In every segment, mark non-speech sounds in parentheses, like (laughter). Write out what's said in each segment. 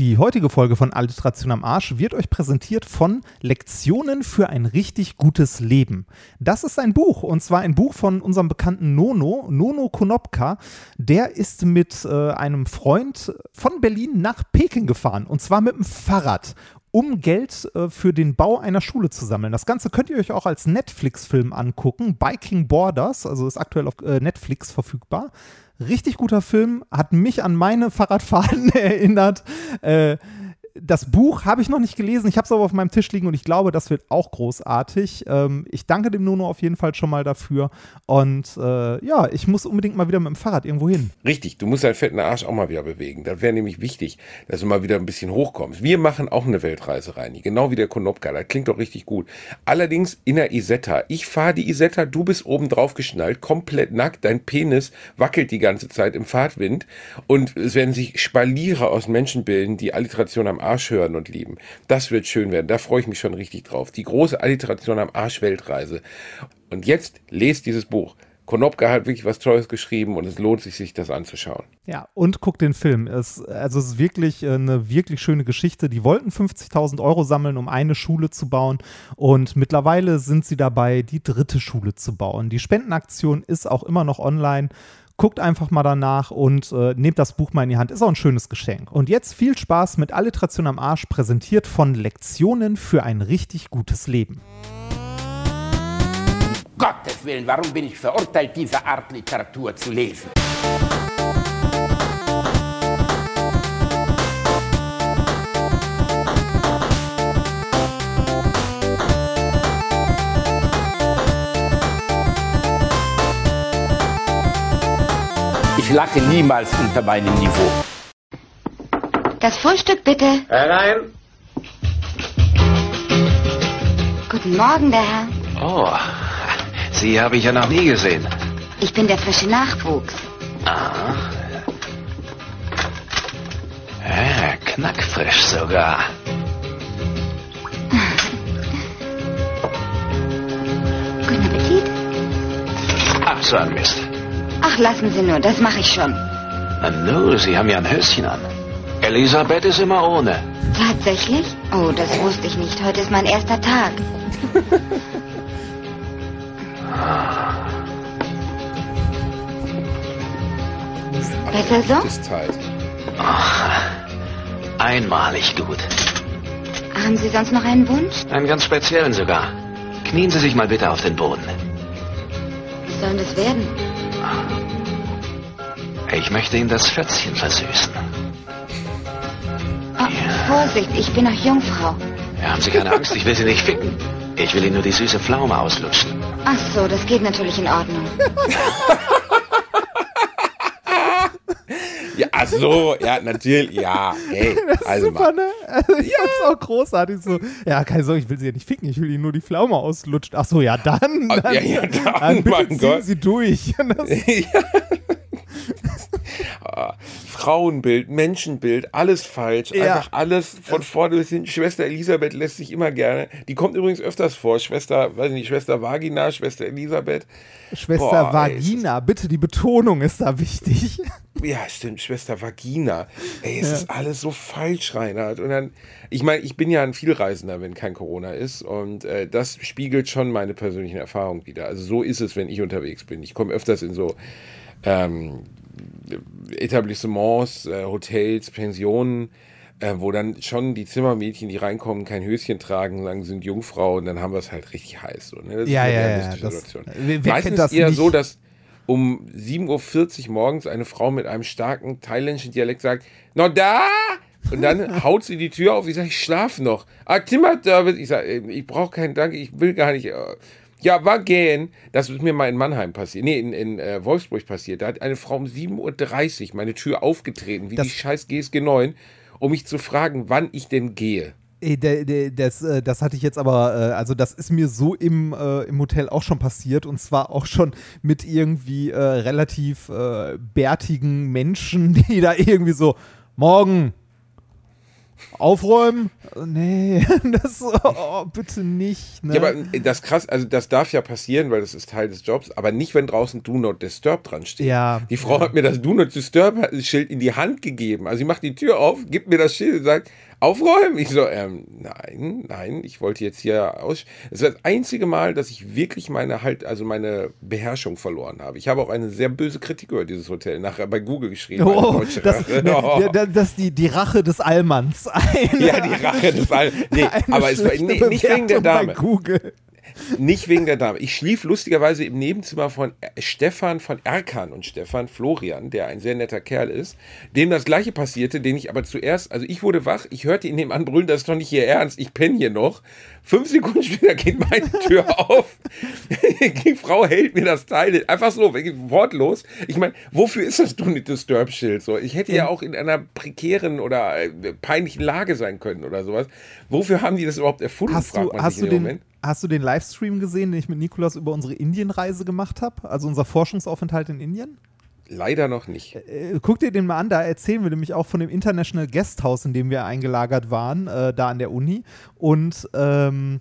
Die heutige Folge von Alliteration am Arsch wird euch präsentiert von Lektionen für ein richtig gutes Leben. Das ist ein Buch und zwar ein Buch von unserem bekannten Nono, Nono Konopka. Der ist mit äh, einem Freund von Berlin nach Peking gefahren und zwar mit dem Fahrrad um Geld äh, für den Bau einer Schule zu sammeln. Das Ganze könnt ihr euch auch als Netflix-Film angucken. Biking Borders, also ist aktuell auf äh, Netflix verfügbar. Richtig guter Film, hat mich an meine Fahrradfahrten (laughs) erinnert. Äh, das Buch habe ich noch nicht gelesen, ich habe es aber auf meinem Tisch liegen und ich glaube, das wird auch großartig. Ähm, ich danke dem Nono auf jeden Fall schon mal dafür. Und äh, ja, ich muss unbedingt mal wieder mit dem Fahrrad irgendwo hin. Richtig, du musst deinen fetten Arsch auch mal wieder bewegen. Das wäre nämlich wichtig, dass du mal wieder ein bisschen hochkommst. Wir machen auch eine Weltreise, Reini, genau wie der Konopka. Das klingt doch richtig gut. Allerdings in der Isetta. Ich fahre die Isetta, du bist oben drauf geschnallt, komplett nackt, dein Penis wackelt die ganze Zeit im Fahrtwind und es werden sich Spaliere aus Menschen bilden, die Alliteration am Arsch hören und lieben. Das wird schön werden. Da freue ich mich schon richtig drauf. Die große Alliteration am Arsch Weltreise. Und jetzt lest dieses Buch. Konopka hat wirklich was Tolles geschrieben und es lohnt sich, sich das anzuschauen. Ja, und guckt den Film. Es, also es ist wirklich äh, eine wirklich schöne Geschichte. Die wollten 50.000 Euro sammeln, um eine Schule zu bauen und mittlerweile sind sie dabei, die dritte Schule zu bauen. Die Spendenaktion ist auch immer noch online. Guckt einfach mal danach und äh, nehmt das Buch mal in die Hand. Ist auch ein schönes Geschenk. Und jetzt viel Spaß mit Alliteration am Arsch, präsentiert von Lektionen für ein richtig gutes Leben. Gottes Willen, warum bin ich verurteilt, diese Art Literatur zu lesen? Ich lache niemals unter meinem Niveau. Das Frühstück bitte. Herein. Guten Morgen, der Herr. Oh, Sie habe ich ja noch nie gesehen. Ich bin der frische Nachwuchs. Ah. Ja, knackfrisch sogar. (laughs) Guten Appetit. Ach, so ein Mist. Ach, lassen Sie nur, das mache ich schon. Na nu, Sie haben ja ein Höschen an. Elisabeth ist immer ohne. Tatsächlich? Oh, das wusste ich nicht. Heute ist mein erster Tag. (laughs) Besser so? Zeit. Einmalig gut. Haben Sie sonst noch einen Wunsch? Einen ganz speziellen sogar. Knien Sie sich mal bitte auf den Boden. Was soll das werden? Ich möchte Ihnen das Schötzchen versüßen. Oh, Vorsicht, ich bin noch Jungfrau. Ja, haben Sie keine Angst, ich will Sie nicht ficken. Ich will Ihnen nur die süße Pflaume auslutschen. Ach so, das geht natürlich in Ordnung. Ja, ach so, ja, natürlich, ja. Hey, also Super, mal. ne? Also ich fand's auch großartig so. Ja, keine Sorge, ich will sie ja nicht ficken, ich will ihnen nur die Pflaume auslutschen. Ach so, ja, dann. Ah, dann ja, ja, dann, dann bitte mein ziehen Gott. sie durch. (laughs) Das, Ah, Frauenbild, Menschenbild, alles falsch. Ja. Einfach alles von vorne bis hinten. Schwester Elisabeth lässt sich immer gerne. Die kommt übrigens öfters vor. Schwester, weiß nicht, Schwester Vagina, Schwester Elisabeth. Schwester Boah, ey, Vagina, bitte, die Betonung ist da wichtig. (laughs) Ja, stimmt, Schwester Vagina. Ey, es ist alles so falsch, Reinhard. Und dann, ich meine, ich bin ja ein Vielreisender, wenn kein Corona ist. Und äh, das spiegelt schon meine persönlichen Erfahrungen wieder. Also so ist es, wenn ich unterwegs bin. Ich komme öfters in so ähm, Etablissements, äh, Hotels, Pensionen, äh, wo dann schon die Zimmermädchen, die reinkommen, kein Höschen tragen, sagen, sind Jungfrau und dann haben wir es halt richtig heiß. So, ne? Das Ja, ist eine ja, ja, realistische das- Situation. wer- wer Meistens das eher nicht? so, dass um 7.40 Uhr morgens eine Frau mit einem starken thailändischen Dialekt sagt, no da! Und dann (laughs) haut sie die Tür auf. Ich sage, ich schlaf noch. Ah, Timmer. Ich sage, ich brauche keinen Dank, ich will gar nicht. Ja, war gehen. Das ist mir mal in Mannheim passiert. Nee, in, in äh, Wolfsburg passiert. Da hat eine Frau um 7.30 Uhr meine Tür aufgetreten, wie Das- die scheiß GSG 9, um mich zu fragen, wann ich denn gehe. Das, äh, das hatte ich jetzt aber, äh, also das ist mir so im, äh, im Hotel auch schon passiert und zwar auch schon mit irgendwie äh, relativ äh, bärtigen Menschen, (laughs) die da irgendwie so, morgen, Aufräumen? Nee, (laughs) das oh, bitte nicht. Ne? Ja, aber das krass, also das darf ja passieren, weil das ist Teil des Jobs, aber nicht, wenn draußen Do Not Disturb dran steht. Ja. Die Frau hat mir das Do Not Disturb Schild in die Hand gegeben. Also sie macht die Tür auf, gibt mir das Schild und sagt, aufräumen? Ich so, ähm, nein, nein, ich wollte jetzt hier aus. Es ist das einzige Mal, dass ich wirklich meine halt, also meine Beherrschung verloren habe. Ich habe auch eine sehr böse Kritik über dieses Hotel nachher bei Google geschrieben. Oh, das, Rache. ne, (laughs) Oh. das, das die, die Rache des Allmanns. Eine, Ja, die Rache des All. Nee, aber es war nee, nicht wegen der Dame. Bei Google. Nicht wegen der Dame. Ich schlief lustigerweise im Nebenzimmer von äh, Stefan von Erkan und Stefan Florian, der ein sehr netter Kerl ist, dem das gleiche passierte, den ich aber zuerst, also ich wurde wach, ich hörte ihn nebenan brüllen, das ist doch nicht hier ernst, ich penne hier noch. Fünf Sekunden später geht meine Tür (laughs) auf. Die Frau hält mir das Teil einfach so, wortlos. Ich meine, wofür ist das Do Not Disturb Schild so? Ich hätte ja auch in einer prekären oder äh, peinlichen Lage sein können oder sowas. Wofür haben die das überhaupt erfunden, Hast fragt du, man hast, sich du den, Moment. Hast du den Livestream gesehen, den ich mit Nikolas über unsere Indienreise gemacht habe? Also unser Forschungsaufenthalt in Indien? Leider noch nicht. Äh, guck dir den mal an, da erzählen wir nämlich auch von dem International Guesthouse, in dem wir eingelagert waren, äh, da an der Uni. Und ähm,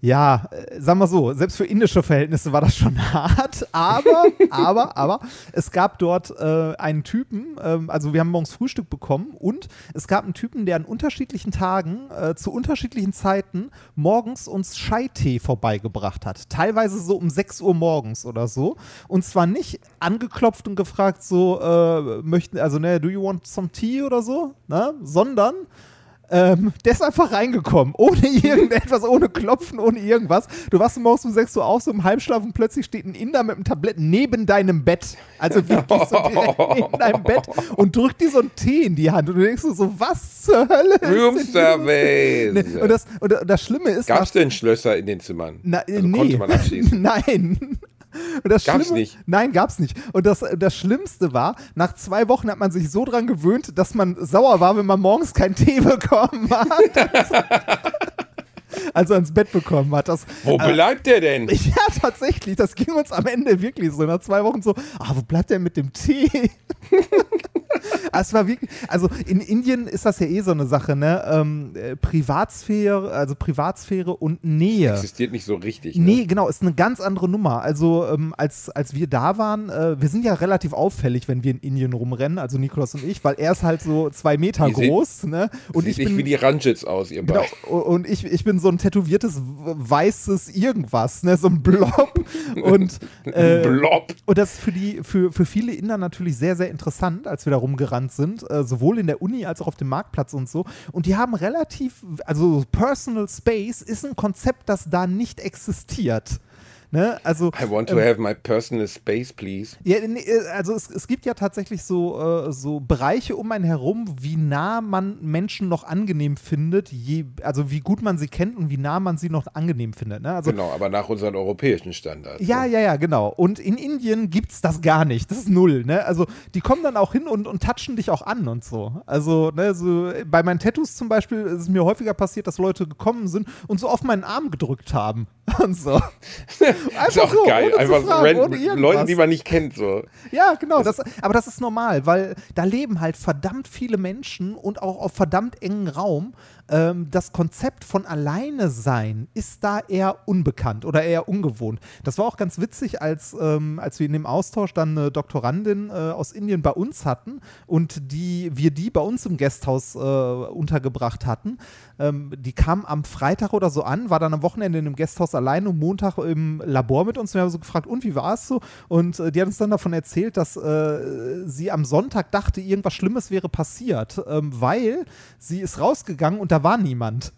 ja, äh, sagen wir so, selbst für indische Verhältnisse war das schon (laughs) hart, aber, aber, aber, es gab dort äh, einen Typen, ähm, also wir haben morgens Frühstück bekommen und es gab einen Typen, der an unterschiedlichen Tagen, äh, zu unterschiedlichen Zeiten morgens uns Scheitee vorbeigebracht hat. Teilweise so um 6 Uhr morgens oder so. Und zwar nicht angeklopft und gefragt, so, äh, möchten, also, ne, do you want some tea oder so, ne, sondern ähm, der ist einfach reingekommen, ohne (laughs) irgendetwas, ohne Klopfen, ohne irgendwas. Du wachst morgens um 6 Uhr auf, so im Halbschlaf und plötzlich steht ein Inder mit einem Tablett neben deinem Bett. Also wirklich so direkt (laughs) neben deinem Bett und drückt dir so einen Tee in die Hand. Und du denkst so, was zur Hölle? Room? Service. Ne, Und das, und das Schlimme ist, Gab es denn Schlösser in den Zimmern? na, also nee. konnte man abschließen. (laughs) Nein. (laughs) Und das Gab's Schlimme, nicht? Nein, gab's nicht. Und das, das Schlimmste war, nach zwei Wochen hat man sich so dran gewöhnt, dass man sauer war, wenn man morgens keinen Tee (laughs) bekommen hat. (laughs) also ans Bett bekommen hat. Das, Wo bleibt der denn? ja, tatsächlich, das ging uns am Ende wirklich so. Nach zwei Wochen so, ah, wo bleibt der mit dem Tee? (laughs) es war wirklich, also in Indien ist das ja eh so eine Sache, ne? Ähm, äh, Privatsphäre, also Privatsphäre und Nähe. Existiert nicht so richtig. Ne? Nee, genau, ist eine ganz andere Nummer. Also, ähm, als, als wir da waren, äh, wir sind ja relativ auffällig, wenn wir in Indien rumrennen, also Nikolaus und ich, weil er ist halt so zwei Meter seht- groß, ne? Und Sieht ich nicht bin. wie die Ranjits aus, ihr Genau, und ich, ich bin so ein tätowiertes weißes irgendwas, ne, so ein Blob. Und, (laughs) äh, Blob. und das ist für, die, für, für viele Inder natürlich sehr, sehr interessant, als wir da rumgerannt sind, äh, sowohl in der Uni als auch auf dem Marktplatz und so. Und die haben relativ, also Personal Space ist ein Konzept, das da nicht existiert. Ne? Also, I want to have my personal space, please. ja, äh, also es, es gibt ja tatsächlich so, äh, so Bereiche um einen herum, wie nah man Menschen noch angenehm findet, je, also wie gut man sie kennt und wie nah man sie noch angenehm findet. Ne? Also, Genau, aber nach unseren europäischen Standards. ja, ne? ja, ja, genau. Und in Indien gibt's das gar nicht. Das ist null, ne? Also die kommen dann auch hin und, und touchen dich auch an und so. Also, ne, so bei meinen Tattoos zum Beispiel ist es mir häufiger passiert, dass Leute gekommen sind und so auf meinen Arm gedrückt haben. (laughs) Und so. (laughs) Einfach Ist auch so, geil. Einfach fragen, random ohne irgendwas. Leute, die man nicht kennt. So. Ja, genau. Das, aber das ist normal, weil da leben halt verdammt viele Menschen und auch auf verdammt engen Raum. Ähm, das Konzept von alleine sein ist da eher unbekannt oder eher ungewohnt. Das war auch ganz witzig, als, ähm, als wir in dem Austausch dann eine Doktorandin äh, aus Indien bei uns hatten und die, wir die bei uns im Gasthaus äh, untergebracht hatten. Ähm, die kam am Freitag oder so an, war dann am Wochenende in einem Gasthaus alleine und Montag im Labor mit uns. Wir haben so gefragt, und wie war es so? Und äh, die hat uns dann davon erzählt, dass äh, sie am Sonntag dachte, irgendwas Schlimmes wäre passiert, ähm, weil sie ist rausgegangen und da war niemand.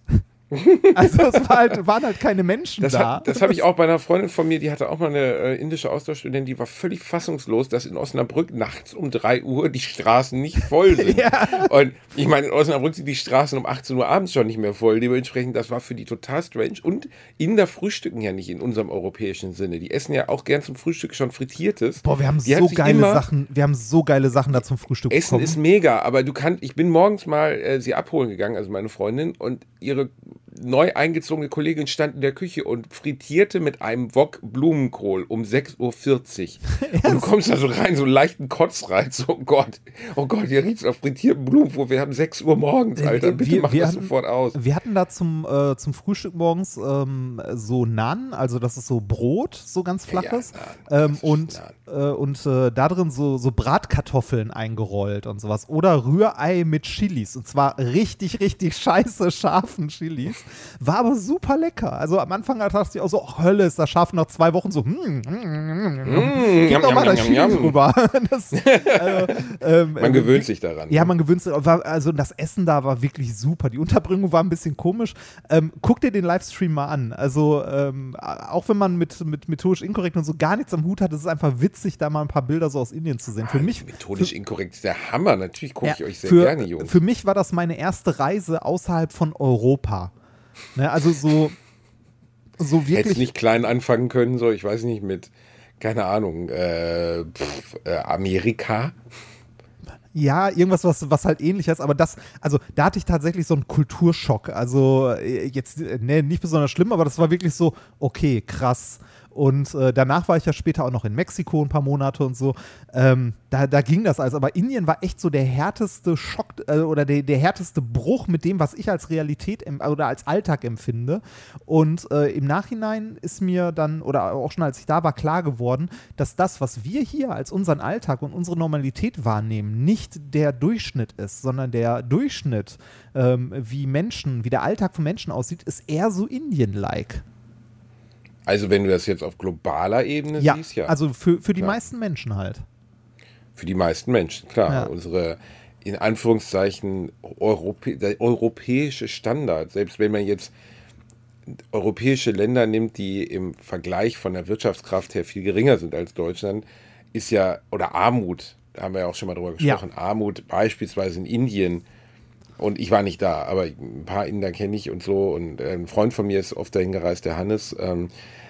Also es war halt, waren halt keine Menschen Das, da. hat- das habe ich auch bei einer Freundin von mir, die hatte auch mal eine äh, indische Austauschstudentin, die war völlig fassungslos, dass in Osnabrück nachts um 3 Uhr die Straßen nicht voll sind. (laughs) Und ich meine, in Osnabrück sind die Straßen um 18 Uhr abends schon nicht mehr voll. Dementsprechend, das war für die total strange. Und Inder frühstücken ja nicht in unserem europäischen Sinne. Die essen ja auch gern zum Frühstück schon Frittiertes. Boah, wir haben Die so geile immer- Sachen, wir haben so geile Sachen da zum Frühstück Essen bekommen. ist mega, aber du kannst, ich bin morgens mal äh, sie abholen gegangen, also meine Freundin, und ihre neu eingezogene Kollegin stand in der Küche und frittierte mit einem Wok Blumenkohl um 6.40 Uhr. (laughs) Und du kommst da so rein, so einen leichten Kotzreiz. Oh Gott, oh Gott, hier riecht es auf frittierten Blumenkohl. Wir haben 6 Uhr morgens, Alter. Bitte wir, mach wir das hatten, sofort aus. Wir hatten da zum, äh, zum Frühstück morgens ähm, so Naan, also das ist so Brot, so ganz flaches. Ja, ähm, und äh, und äh, da drin so, so Bratkartoffeln eingerollt und sowas. Oder Rührei mit Chilis. Und zwar richtig, richtig scheiße scharfen Chilis. War aber super lecker. Also am Anfang dachte ich auch so, oh, Hölle, ist das scharf nach zwei Wochen so, hm, hm, hm, hm. Gib doch mal (laughs) das Chili drüber. Das, äh, ähm, man gewöhnt sich daran. Ja, man gewöhnt sich. Also das Essen da war wirklich super. Die Unterbringung war ein bisschen komisch. Ähm, guck dir den Livestream mal an. Also ähm, auch wenn man mit, mit methodisch inkorrekt und so gar nichts am Hut hat, ist es einfach witzig, da mal ein paar Bilder so aus Indien zu sehen. Für Ah, mich Methodisch für, inkorrekt ist der Hammer. Natürlich gucke ich euch sehr für, gerne, Jungs. Für mich war das meine erste Reise außerhalb von Europa. Ne, also so, so Hättest wirklich. nicht klein anfangen können, so, ich weiß nicht, mit, keine Ahnung, äh, pff, äh, Amerika. Ja, irgendwas, was, was halt ähnlich ist, aber das, also da hatte ich tatsächlich so einen Kulturschock. Also äh, jetzt, äh, ne, nicht besonders schlimm, aber das war wirklich so, okay, krass. Und äh, danach war ich ja später auch noch in Mexiko ein paar Monate und so. Ähm, da, da ging das alles. Aber Indien war echt so der härteste Schock äh, oder der, der härteste Bruch mit dem, was ich als Realität oder als Alltag empfinde. Und äh, im Nachhinein ist mir dann, oder auch schon als ich da war, klar geworden, dass das, was wir hier als unseren Alltag und unsere Normalität wahrnehmen, nicht der Durchschnitt ist, sondern der Durchschnitt, ähm, wie Menschen, wie der Alltag von Menschen aussieht, ist eher so Indien-like. Also wenn du das jetzt auf globaler Ebene Ja, siehst, ja. also für, für die Klar. meisten Menschen halt. Für die meisten Menschen, klar. Ja. Unsere, in Anführungszeichen, Europä der europäische Standard, selbst wenn man jetzt europäische Länder nimmt, die im Vergleich von der Wirtschaftskraft her viel geringer sind als Deutschland, ist ja, oder Armut, da haben wir ja auch schon mal drüber Ja. gesprochen, Armut beispielsweise in Indien, und ich war nicht da, aber ein paar Inder kenne ich und so, und ein Freund von mir ist oft dahin gereist, der Hannes, ähm, äh,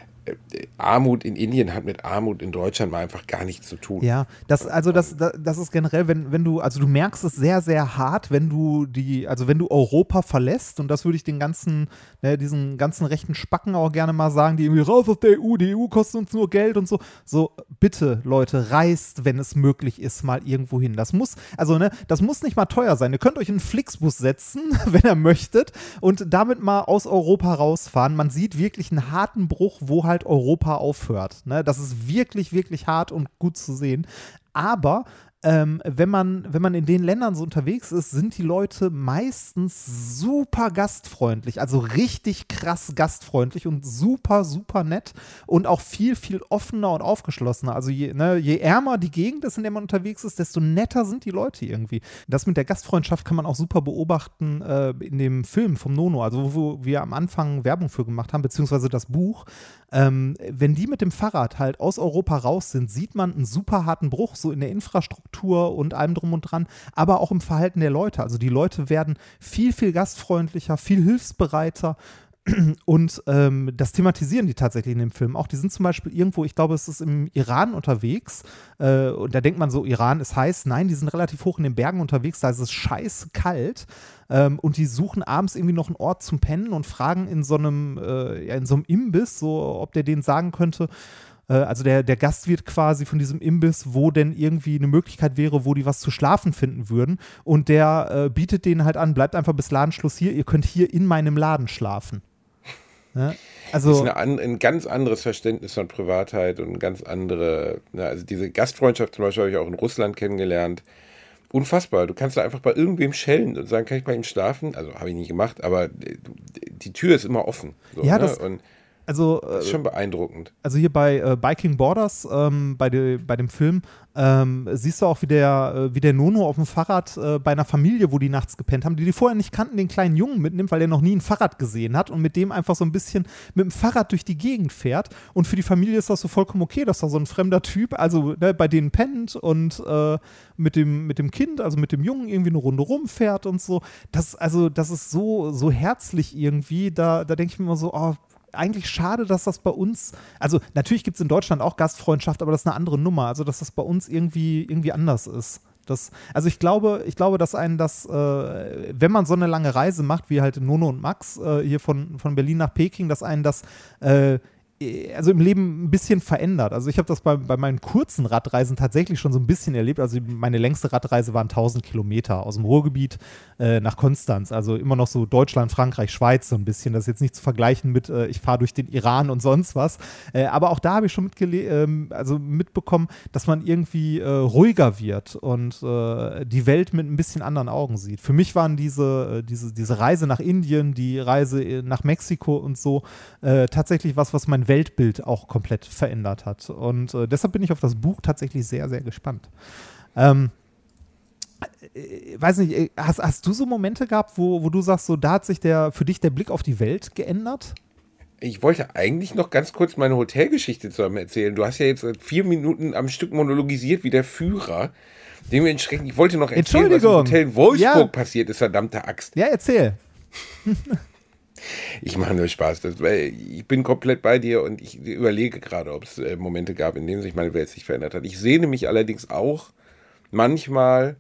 Armut in Indien hat mit Armut in Deutschland mal einfach gar nichts zu tun. Ja, das, also das, das, das ist generell, wenn, wenn du, also du merkst es sehr, sehr hart, wenn du die, also wenn du Europa verlässt, und das würde ich den ganzen, ne, diesen ganzen rechten Spacken auch gerne mal sagen, die irgendwie raus aus der EU, die EU kostet uns nur Geld und so. So, bitte, Leute, reist, wenn es möglich ist, mal irgendwo hin. Das muss, also ne, das muss nicht mal teuer sein. Ihr könnt euch in einen Flixbus setzen, (laughs) wenn ihr möchtet, und damit mal aus Europa rausfahren. Man sieht wirklich einen harten Bruch, wo halt Europa aufhört. Ne? Das ist wirklich, wirklich hart und gut zu sehen. Aber ähm, wenn, man, wenn man in den Ländern so unterwegs ist, sind die Leute meistens super gastfreundlich, also richtig krass gastfreundlich und super, super nett und auch viel, viel offener und aufgeschlossener. Also je, ne, je ärmer die Gegend ist, in der man unterwegs ist, desto netter sind die Leute irgendwie. Das mit der Gastfreundschaft kann man auch super beobachten äh, in dem Film vom Nono, also wo wir am Anfang Werbung für gemacht haben, beziehungsweise das Buch. Ähm, wenn die mit dem Fahrrad halt aus Europa raus sind, sieht man einen super harten Bruch, so in der Infrastruktur und allem drum und dran, aber auch im Verhalten der Leute. Also die Leute werden viel, viel gastfreundlicher, viel hilfsbereiter. Und ähm, das thematisieren die tatsächlich in dem Film auch. Die sind zum Beispiel irgendwo, ich glaube, es ist im Iran unterwegs. Äh, und da denkt man so, Iran ist heiß. Nein, die sind relativ hoch in den Bergen unterwegs. Da ist es scheiße kalt. Ähm, und die suchen abends irgendwie noch einen Ort zum Pennen und fragen in so einem, äh, ja, in so einem Imbiss, so, ob der denen sagen könnte, äh, also der, der Gastwirt quasi von diesem Imbiss, wo denn irgendwie eine Möglichkeit wäre, wo die was zu schlafen finden würden. Und der äh, bietet denen halt an, bleibt einfach bis Ladenschluss hier, ihr könnt hier in meinem Laden schlafen. Ja? Das ist Also, eine, ein ganz anderes Verständnis von Privatheit und ein ganz andere, na, also diese Gastfreundschaft zum Beispiel habe ich auch in Russland kennengelernt. Unfassbar. Du kannst da einfach bei irgendwem schellen und sagen, kann ich bei ihm schlafen? Also habe ich nicht gemacht, aber die Tür ist immer offen. So, Ja, ne? das- und also das ist äh, schon beeindruckend. also hier bei äh, Biking Borders, ähm, bei, de, bei dem Film, ähm, siehst du auch, wie der, äh, wie der Nono auf dem Fahrrad äh, bei einer Familie, wo die nachts gepennt haben, die die vorher nicht kannten, den kleinen Jungen mitnimmt, weil er noch nie ein Fahrrad gesehen hat und mit dem einfach so ein bisschen mit dem Fahrrad durch die Gegend fährt. Und für die Familie ist das so vollkommen okay, dass da so ein fremder Typ, also ne, bei denen pennt und mit, dem, mit dem Kind, also mit dem Jungen irgendwie eine Runde rumfährt und so. Das, also, das ist so, so herzlich irgendwie. Da, da denke ich mir immer so, oh, eigentlich schade, dass das bei uns, also natürlich gibt es in Deutschland auch Gastfreundschaft, aber das ist eine andere Nummer. Also, dass das bei uns irgendwie, irgendwie anders ist. Das, also ich glaube, ich glaube, dass einen das, äh, wenn man so eine lange Reise macht, wie halt Nono und Max äh, hier von, von Berlin nach Peking, dass einen das äh, also im Leben ein bisschen verändert. Also ich habe das bei, bei meinen kurzen Radreisen tatsächlich schon so ein bisschen erlebt. Also meine längste Radreise waren 1000 Kilometer aus dem Ruhrgebiet äh, nach Konstanz. Also immer noch so Deutschland, Frankreich, Schweiz so ein bisschen. Das ist jetzt nicht zu vergleichen mit, äh, ich fahre durch den Iran und sonst was. Äh, aber auch da habe ich schon ähm, also mitbekommen, dass man irgendwie äh, ruhiger wird und äh, die Welt mit ein bisschen anderen Augen sieht. Für mich waren diese, diese, diese Reise nach Indien, die Reise nach Mexiko und so tatsächlich was, was mein Weltbild auch komplett verändert hat. Und äh, deshalb bin ich auf das Buch tatsächlich sehr, sehr gespannt. Ähm, äh, weiß nicht, äh, hast, hast du so Momente gehabt, wo, wo du sagst, so da hat sich der für dich der Blick auf die Welt geändert? Ich wollte eigentlich noch ganz kurz meine Hotelgeschichte zu einem erzählen. Du hast ja jetzt vier Minuten am Stück monologisiert wie der Führer. Dementsprechend, ich wollte noch erzählen, was im Hotel Wolfsburg ja. passiert ist, verdammte Axt. Ja, erzähl. (laughs) Ich mache nur Spaß. Das, ich bin komplett bei dir und ich überlege gerade, ob es äh, Momente gab, in denen sich meine Welt sich verändert hat. Ich sehne mich allerdings auch manchmal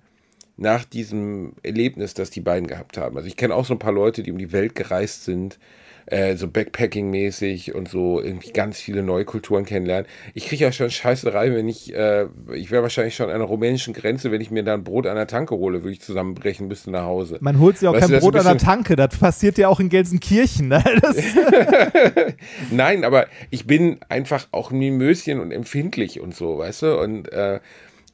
nach diesem Erlebnis, das die beiden gehabt haben. Also ich kenne auch so ein paar Leute, die um die Welt gereist sind äh, so Backpacking-mäßig und so irgendwie ganz viele neue Kulturen kennenlernen. Ich kriege ja schon Scheiße rein, wenn ich, äh, ich wäre wahrscheinlich schon an der rumänischen Grenze, wenn ich mir da ein Brot an der Tanke hole, würde ich zusammenbrechen müsste nach Hause. Man holt sich auch weißt kein Brot an der Tanke, das passiert ja auch in Gelsenkirchen. Ne? (laughs) (laughs) Nein, aber ich bin einfach auch Mimöschen und empfindlich und so, weißt du, und äh,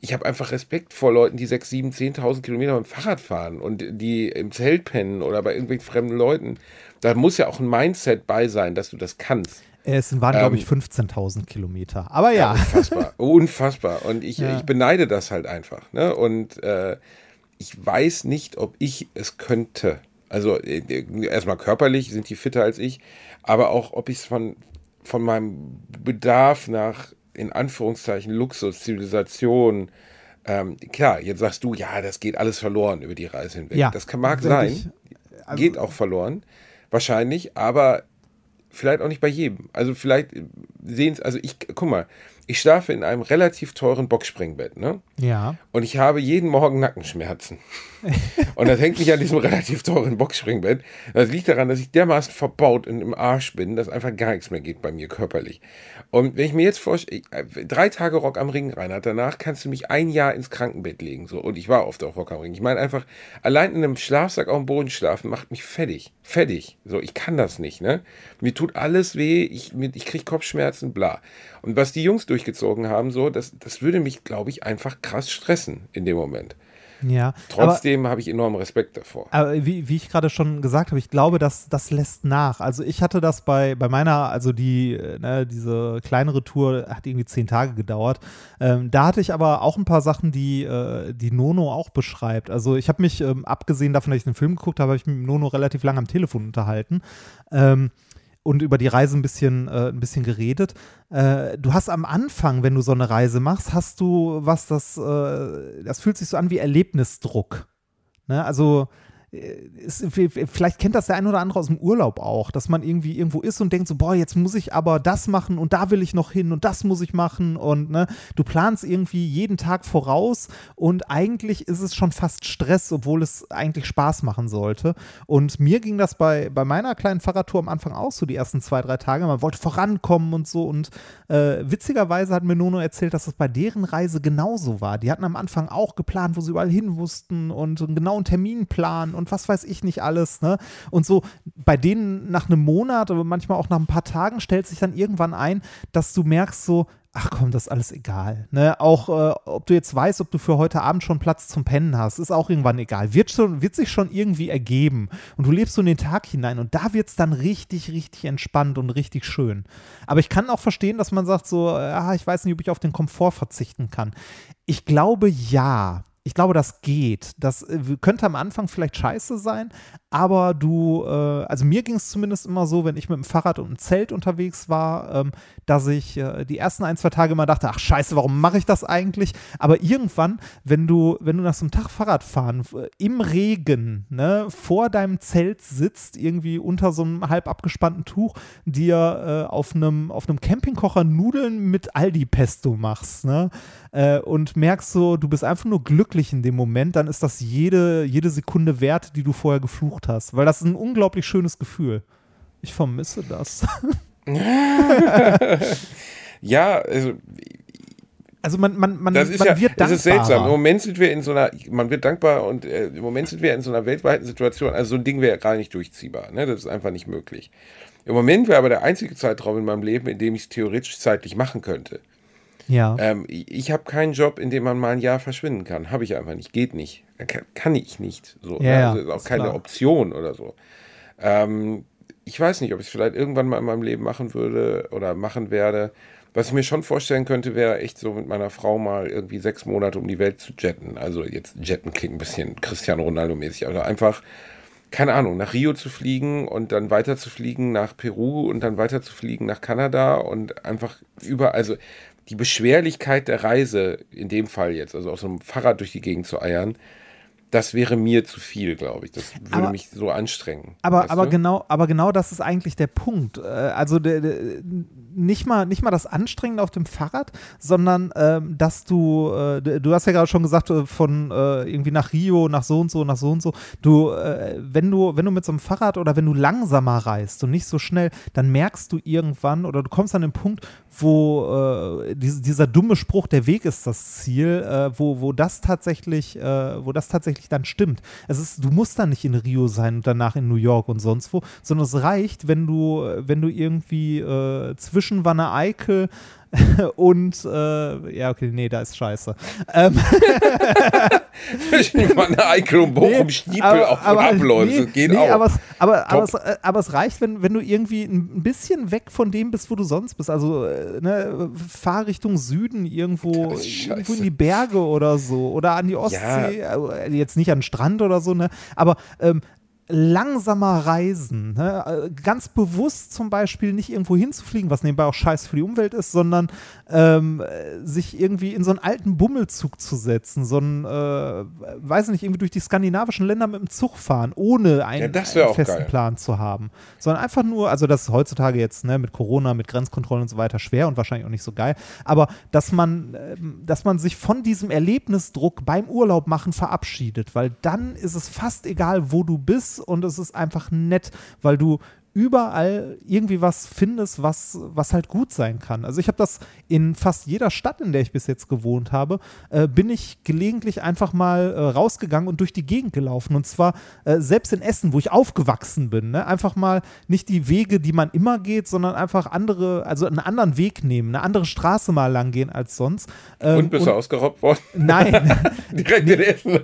ich habe einfach Respekt vor Leuten, die 6, 7, 10.000 Kilometer mit dem Fahrrad fahren und die im Zelt pennen oder bei irgendwelchen fremden Leuten. Da muss ja auch ein Mindset bei sein, dass du das kannst. Es waren, ähm, glaube ich, 15.000 Kilometer. Aber ja. ja. Unfassbar. (laughs) Unfassbar. Und ich, ja. ich beneide das halt einfach. Ne? Und äh, ich weiß nicht, ob ich es könnte. Also äh, erstmal körperlich sind die fitter als ich, aber auch, ob ich es von, von meinem Bedarf nach, in Anführungszeichen, Luxus, Zivilisation, ähm, klar, jetzt sagst du, ja, das geht alles verloren über die Reise hinweg. Ja, das kann, mag sein, also, geht auch verloren. Wahrscheinlich, aber vielleicht auch nicht bei jedem. Also vielleicht sehen es, also ich, guck mal, ich schlafe in einem relativ teuren Boxspringbett, ne? Ja. Und ich habe jeden Morgen Nackenschmerzen. (laughs) und das hängt nicht an diesem relativ teuren Boxspringbett. Das liegt daran, dass ich dermaßen verbaut und im Arsch bin, dass einfach gar nichts mehr geht bei mir körperlich. Und wenn ich mir jetzt vorstelle, äh, drei Tage Rock am Ring, Reinhard, danach kannst du mich ein Jahr ins Krankenbett legen. So. Und ich war oft auf Rock am Ring. Ich meine einfach, allein in einem Schlafsack auf dem Boden schlafen macht mich fertig. Fertig. So, ich kann das nicht, ne? Mir tut alles weh, ich, ich kriege Kopfschmerzen, bla. Und was die Jungs durchgezogen haben, so, das, das würde mich, glaube ich, einfach krass stressen in dem Moment. Ja. Trotzdem habe ich enormen Respekt davor. Aber wie, wie ich gerade schon gesagt habe, ich glaube, dass das lässt nach. Also ich hatte das bei, bei meiner, also die, äh, ne, diese kleinere Tour hat irgendwie zehn Tage gedauert. Ähm, da hatte ich aber auch ein paar Sachen, die, äh, die Nono auch beschreibt. Also ich habe mich, ähm, abgesehen davon, dass ich den Film geguckt habe, habe ich mit Nono relativ lange am Telefon unterhalten. Ähm, und über die Reise ein bisschen, äh, ein bisschen geredet. Äh, du hast am Anfang, wenn du so eine Reise machst, hast du was, das, äh, das fühlt sich so an wie Erlebnisdruck. Ne? Also ist, vielleicht kennt das der ein oder andere aus dem Urlaub auch, dass man irgendwie irgendwo ist und denkt so, boah, jetzt muss ich aber das machen und da will ich noch hin und das muss ich machen und ne, du planst irgendwie jeden Tag voraus und eigentlich ist es schon fast Stress, obwohl es eigentlich Spaß machen sollte. Und mir ging das bei, bei meiner kleinen Fahrradtour am Anfang auch so die ersten zwei, drei Tage. Man wollte vorankommen und so und äh, witzigerweise hat mir Nono erzählt, dass es bei deren Reise genauso war. Die hatten am Anfang auch geplant, wo sie überall hin wussten und einen genauen Terminplan und was weiß ich nicht alles. Ne? Und so bei denen nach einem Monat oder manchmal auch nach ein paar Tagen stellt sich dann irgendwann ein, dass du merkst so, ach komm, das ist alles egal. Ne? Auch äh, ob du jetzt weißt, ob du für heute Abend schon Platz zum Pennen hast, ist auch irgendwann egal. Wird, schon, wird sich schon irgendwie ergeben. Und du lebst so in den Tag hinein und da wird es dann richtig, richtig entspannt und richtig schön. Aber ich kann auch verstehen, dass man sagt so, äh, ah, ich weiß nicht, ob ich auf den Komfort verzichten kann. Ich glaube ja ich glaube, das geht. Das äh, könnte am Anfang vielleicht scheiße sein, aber du, äh, also mir ging es zumindest immer so, wenn ich mit dem Fahrrad und einem Zelt unterwegs war, ähm, dass ich äh, die ersten ein, zwei Tage immer dachte, ach scheiße, warum mache ich das eigentlich? Aber irgendwann, wenn du, wenn du nach so einem Tag Fahrradfahren äh, im Regen, ne, vor deinem Zelt sitzt, irgendwie unter so einem halb abgespannten Tuch, dir äh, auf einem auf Campingkocher Nudeln mit Aldi-Pesto machst, ne? Äh, und merkst so, du bist einfach nur glücklich in dem Moment, dann ist das jede, jede Sekunde wert, die du vorher geflucht hast. Weil das ist ein unglaublich schönes Gefühl. Ich vermisse das. (laughs) ja, also also man, man, man, das ist man ja, wird dankbarer. Das ist seltsam. Im Moment sind wir in so einer, man wird dankbar und äh, im Moment sind wir in so einer weltweiten Situation. Also so ein Ding wäre ja gar nicht durchziehbar. Ne? Das ist einfach nicht möglich. Im Moment wäre aber der einzige Zeitraum in meinem Leben, in dem ich es theoretisch zeitlich machen könnte. Ja. Ähm, ich habe keinen Job, in dem man mal ein Jahr verschwinden kann. Habe ich einfach nicht. Geht nicht. Kann, kann ich nicht. So, Ja, ne? also ist auch keine klar. Option oder so. Ähm, ich weiß nicht, ob ich es vielleicht irgendwann mal in meinem Leben machen würde oder machen werde. Was ich mir schon vorstellen könnte, wäre echt so mit meiner Frau mal irgendwie sechs Monate um die Welt zu jetten. Also jetzt jetten klingt ein bisschen Cristiano Ronaldo-mäßig, aber einfach, keine Ahnung, nach Rio zu fliegen und dann weiter zu fliegen nach Peru und dann weiter zu fliegen nach Kanada und einfach über, also die Beschwerlichkeit der Reise, in dem Fall jetzt, also auf so einem Fahrrad durch die Gegend zu eiern, das wäre mir zu viel, glaube ich. Das würde Aber- mich so anstrengen. Aber, aber, du? genau, aber genau das ist eigentlich der Punkt. Äh, Also der, der, nicht, mal, nicht mal das Anstrengende auf dem Fahrrad, sondern ähm, dass du, äh, du hast ja gerade schon gesagt, äh, von äh, irgendwie nach Rio, nach so und so, nach so und so. Du, äh, wenn du, wenn du mit so einem Fahrrad oder wenn du langsamer reist und nicht so schnell, dann merkst du irgendwann oder du kommst an den Punkt, wo äh, dies, dieser dumme Spruch, der Weg ist das Ziel, äh, wo, wo das tatsächlich, wo das tatsächlich dann stimmt. Es ist, du musst dann nicht in Rio sein und danach in New York und sonst wo, sondern es reicht, wenn du, wenn du irgendwie äh, zwischen Wanne Eickel (laughs) und äh, ja, okay, nee, da ist scheiße. Ähm, (laughs) Zwischen Wanne Eickel und Bochum Stiepel aber- nee, geht nee, auch. Aber es, aber, aber, es, äh, aber es reicht, wenn, wenn du irgendwie ein bisschen weg von dem bist, wo du sonst bist. Also äh, ne, fahr Richtung Süden irgendwo, irgendwo in die Berge oder so. Oder an die Ostsee. äh, Jetzt nicht an den Strand oder so, ne? Aber ähm, langsamer reisen, ne? Äh, ganz bewusst zum Beispiel nicht irgendwo hinzufliegen, was nebenbei auch scheiße für die Umwelt ist, sondern ähm, äh, sich irgendwie in so einen alten Bummelzug zu setzen, so einen, äh, weiß nicht, irgendwie durch die skandinavischen Länder mit dem Zug fahren, ohne einen, Ja, einen festen geil. Plan zu haben, sondern einfach nur, also das ist heutzutage jetzt ne, mit Corona, mit Grenzkontrollen und so weiter schwer und wahrscheinlich auch nicht so geil, aber dass man, ähm, dass man sich von diesem Erlebnisdruck beim Urlaub machen verabschiedet, weil dann ist es fast egal, wo du bist und es ist einfach nett, weil du überall irgendwie was findest, was, was halt gut sein kann. Also ich habe das in fast jeder Stadt, in der ich bis jetzt gewohnt habe, äh, bin ich gelegentlich einfach mal äh, rausgegangen und durch die Gegend gelaufen. Und zwar äh, selbst in Essen, wo ich aufgewachsen bin. Ne? Einfach mal nicht die Wege, die man immer geht, sondern einfach andere, also einen anderen Weg nehmen, eine andere Straße mal lang gehen als sonst. Ähm, und bist du ausgeraubt worden? Nein, (laughs) Direkt in Essen.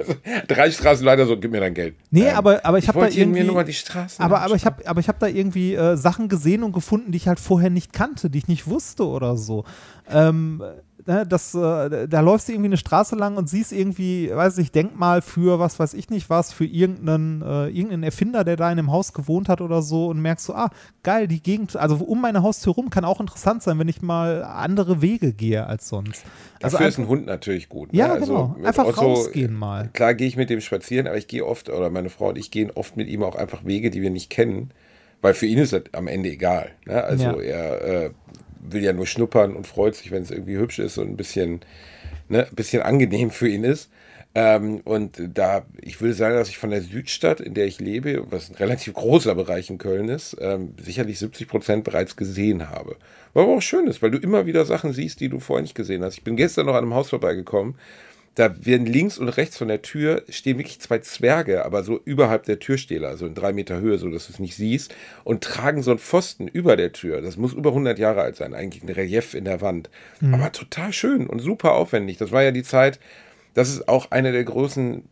Drei Straßenleiter so, gib mir dein Geld. nee, Ähm, aber, aber ich habe da irgendwie... mir nur mal die Straßen Aber, aber ich habe aber ich hab da irgendwie äh, Sachen gesehen und gefunden, die ich halt vorher nicht kannte, die ich nicht wusste oder so. Ähm, ne, das, äh, da läufst du irgendwie eine Straße lang und siehst irgendwie, weiß ich, Denkmal für was weiß ich nicht was, für irgendeinen, äh, irgendeinen Erfinder, der da in einem Haus gewohnt hat oder so und merkst so, ah, geil, die Gegend, also um meine Haustür rum kann auch interessant sein, wenn ich mal andere Wege gehe als sonst. Also Dafür ist einfach- ein Hund natürlich gut. Ja, ne? Also genau. Einfach Otto, rausgehen mal. Klar gehe ich mit dem spazieren, aber ich gehe oft, oder meine Frau und ich gehen oft mit ihm auch einfach Wege, die wir nicht kennen, weil für ihn ist das am Ende egal. Ne? Also Ja. er äh, will ja nur schnuppern und freut sich, wenn es irgendwie hübsch ist und ein bisschen, ne, ein bisschen angenehm für ihn ist. Ähm, und da, ich würde sagen, dass ich von der Südstadt, in der ich lebe, was ein relativ großer Bereich in Köln ist, ähm, sicherlich 70 Prozent bereits gesehen habe. Was aber auch schön ist, weil du immer wieder Sachen siehst, die du vorher nicht gesehen hast. Ich bin gestern noch an einem Haus vorbeigekommen, da werden links und rechts von der Tür stehen wirklich zwei Zwerge, aber so überhalb der Türstehler, also in drei Meter Höhe, so dass du es nicht siehst, und tragen so einen Pfosten über der Tür. Das muss über 100 Jahre alt sein, eigentlich ein Relief in der Wand. Aber total schön und super aufwendig. Das war ja die Zeit, das ist auch eine der großen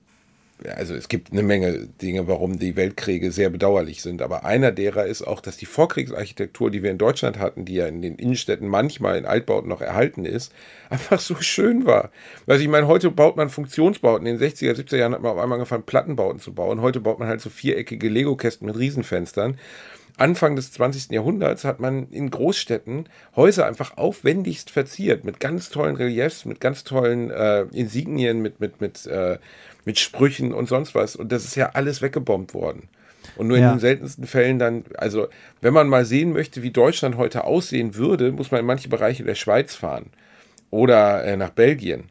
also es gibt eine Menge Dinge, warum die Weltkriege sehr bedauerlich sind, aber einer derer ist auch, dass die Vorkriegsarchitektur, die wir in Deutschland hatten, die ja in den Innenstädten manchmal in Altbauten noch erhalten ist, einfach so schön war. Also ich meine, heute baut man Funktionsbauten, in den 60er, 70er Jahren hat man auf einmal angefangen, Plattenbauten zu bauen, heute baut man halt so viereckige Lego-Kästen mit Riesenfenstern. Anfang des 20. Jahrhunderts hat man in Großstädten Häuser einfach aufwendigst verziert, mit ganz tollen Reliefs, mit ganz tollen äh, Insignien, mit, mit, mit, äh, mit Sprüchen und sonst was. Und das ist ja alles weggebombt worden. Und nur Ja. in den seltensten Fällen dann, also wenn man mal sehen möchte, wie Deutschland heute aussehen würde, muss man in manche Bereiche der Schweiz fahren oder äh, nach Belgien.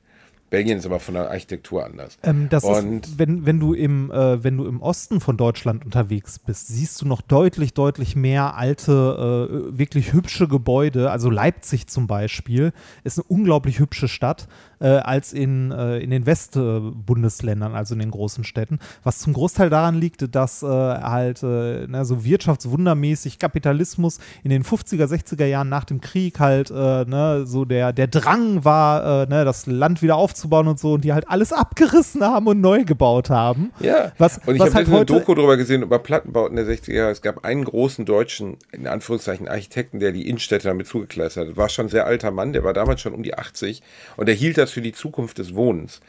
Belgien ist aber von der Architektur anders. Ähm, das Und- ist, wenn, wenn, du im, äh, wenn du im Osten von Deutschland unterwegs bist, siehst du noch deutlich, deutlich mehr alte, äh, wirklich hübsche Gebäude. Also Leipzig zum Beispiel ist eine unglaublich hübsche Stadt, äh, als in, äh, in den Westbundesländern, also in den großen Städten. Was zum Großteil daran liegt, dass äh, halt äh, ne, so wirtschaftswundermäßig Kapitalismus in den 50er, 60er Jahren nach dem Krieg halt äh, ne, so der, der Drang war, ne, das Land wieder aufzubauen und so und die halt alles abgerissen haben und neu gebaut haben. Ja, Was- und ich habe halt eine Doku drüber gesehen über Plattenbauten der 60er Jahre. Es gab einen großen deutschen, in Anführungszeichen, Architekten, der die Innenstädte damit zugekleistert hat. War schon ein sehr alter Mann, der war damals schon um die 80 und der hielt das für die Zukunft des Wohnens.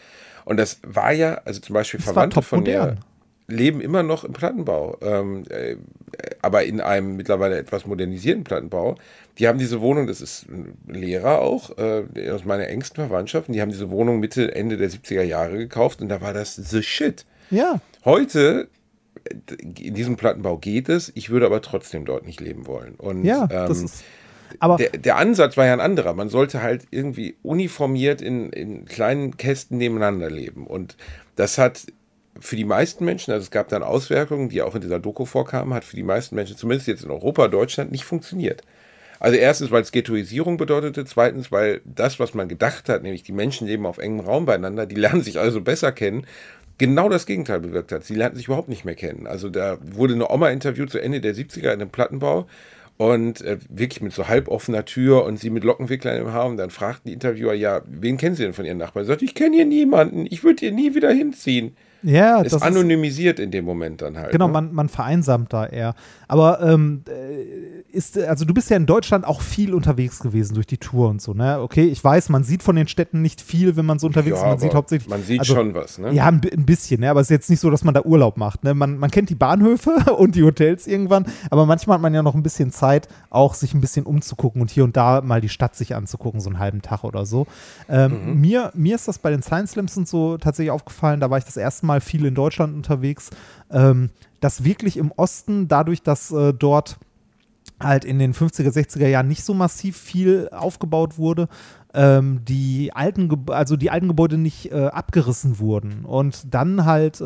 Und das war ja, also zum Beispiel Das Verwandte von mir leben immer noch im Plattenbau, ähm, äh, aber in einem mittlerweile etwas modernisierten Plattenbau. Die haben diese Wohnung, das ist ein Lehrer auch, äh, aus meiner engsten Verwandtschaft, und die haben diese Wohnung Mitte, Ende der 70er Jahre gekauft und da war das the shit. Ja. Heute, äh, in diesem Plattenbau geht es, ich würde aber trotzdem dort nicht leben wollen. Und Ja, ähm, das ist. Aber der, der Ansatz war ja ein anderer. Man sollte halt irgendwie uniformiert in, in kleinen Kästen nebeneinander leben. Und das hat für die meisten Menschen, also es gab dann Auswirkungen, die auch in dieser Doku vorkamen, hat für die meisten Menschen, zumindest jetzt in Europa, Deutschland, nicht funktioniert. Also erstens, weil es Ghettoisierung bedeutete, zweitens, weil das, was man gedacht hat, nämlich die Menschen leben auf engem Raum beieinander, die lernen sich also besser kennen, genau das Gegenteil bewirkt hat. Sie lernten sich überhaupt nicht mehr kennen. Also da wurde eine Oma interviewt zu Ende der 70er in einem Plattenbau und äh, wirklich mit so halboffener Tür und sie mit Lockenwicklern im Haar und dann fragten die Interviewer, ja, wen kennen Sie denn von Ihren Nachbarn? Sie sagt, ich kenne hier niemanden, ich würde hier nie wieder hinziehen. Ja, Ist das ist, anonymisiert in dem Moment dann halt. Genau, ne? man, man vereinsamt da eher. Aber ähm, äh, ist, also du bist ja in Deutschland auch viel unterwegs gewesen durch die Tour und so, ne? Okay, ich weiß, man sieht von den Städten nicht viel, wenn man so unterwegs ja, ist. Man sieht hauptsächlich. Man sieht also, schon was, ne? Ja, ein, ein bisschen, ne? aber es ist jetzt nicht so, dass man da Urlaub macht. Ne? Man, man kennt die Bahnhöfe (laughs) und die Hotels irgendwann, aber manchmal hat man ja noch ein bisschen Zeit, auch sich ein bisschen umzugucken und hier und da mal die Stadt sich anzugucken, so einen halben Tag oder so. Ähm, Mhm. mir, mir ist das bei den Science Slams und so tatsächlich aufgefallen, da war ich das erste Mal viel in Deutschland unterwegs, ähm, dass wirklich im Osten, dadurch, dass äh, dort halt in den 50er, 60er Jahren nicht so massiv viel aufgebaut wurde, ähm, die alten, Geb- also die alten Gebäude nicht äh, abgerissen wurden und dann halt äh,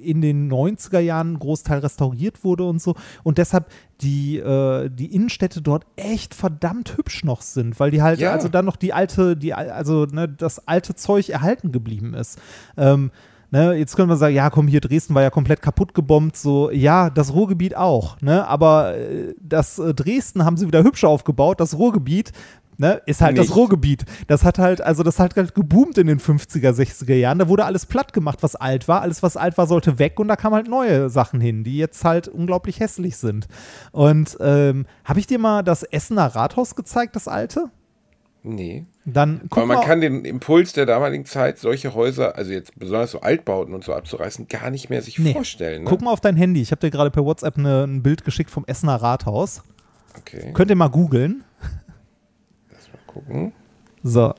in den 90er Jahren ein Großteil restauriert wurde und so und deshalb die, äh, die Innenstädte dort echt verdammt hübsch noch sind, weil die halt, Ja. also dann noch die alte, die, al- also ne, das alte Zeug erhalten geblieben ist. Ähm, Ne, jetzt können wir sagen, ja, komm, hier Dresden war ja komplett kaputt gebombt, so, ja, das Ruhrgebiet auch, ne, aber äh, das äh, Dresden haben sie wieder hübsch aufgebaut, das Ruhrgebiet, ne, ist halt das Nicht. Ruhrgebiet. Das hat halt, also das hat halt geboomt in den 50er, 60er Jahren, da wurde alles platt gemacht, was alt war, alles, was alt war, sollte weg und da kamen halt neue Sachen hin, die jetzt halt unglaublich hässlich sind. Und ähm, habe ich dir mal das Essener Rathaus gezeigt, das alte? Nee. Dann Aber man mal, kann den Impuls der damaligen Zeit, solche Häuser, also jetzt besonders so Altbauten und so abzureißen, gar nicht mehr sich Nee. vorstellen. Ne? Guck mal auf dein Handy. Ich habe dir gerade per WhatsApp ne, ein Bild geschickt vom Essener Rathaus. Okay, Könnt ihr mal googeln. gucken. So.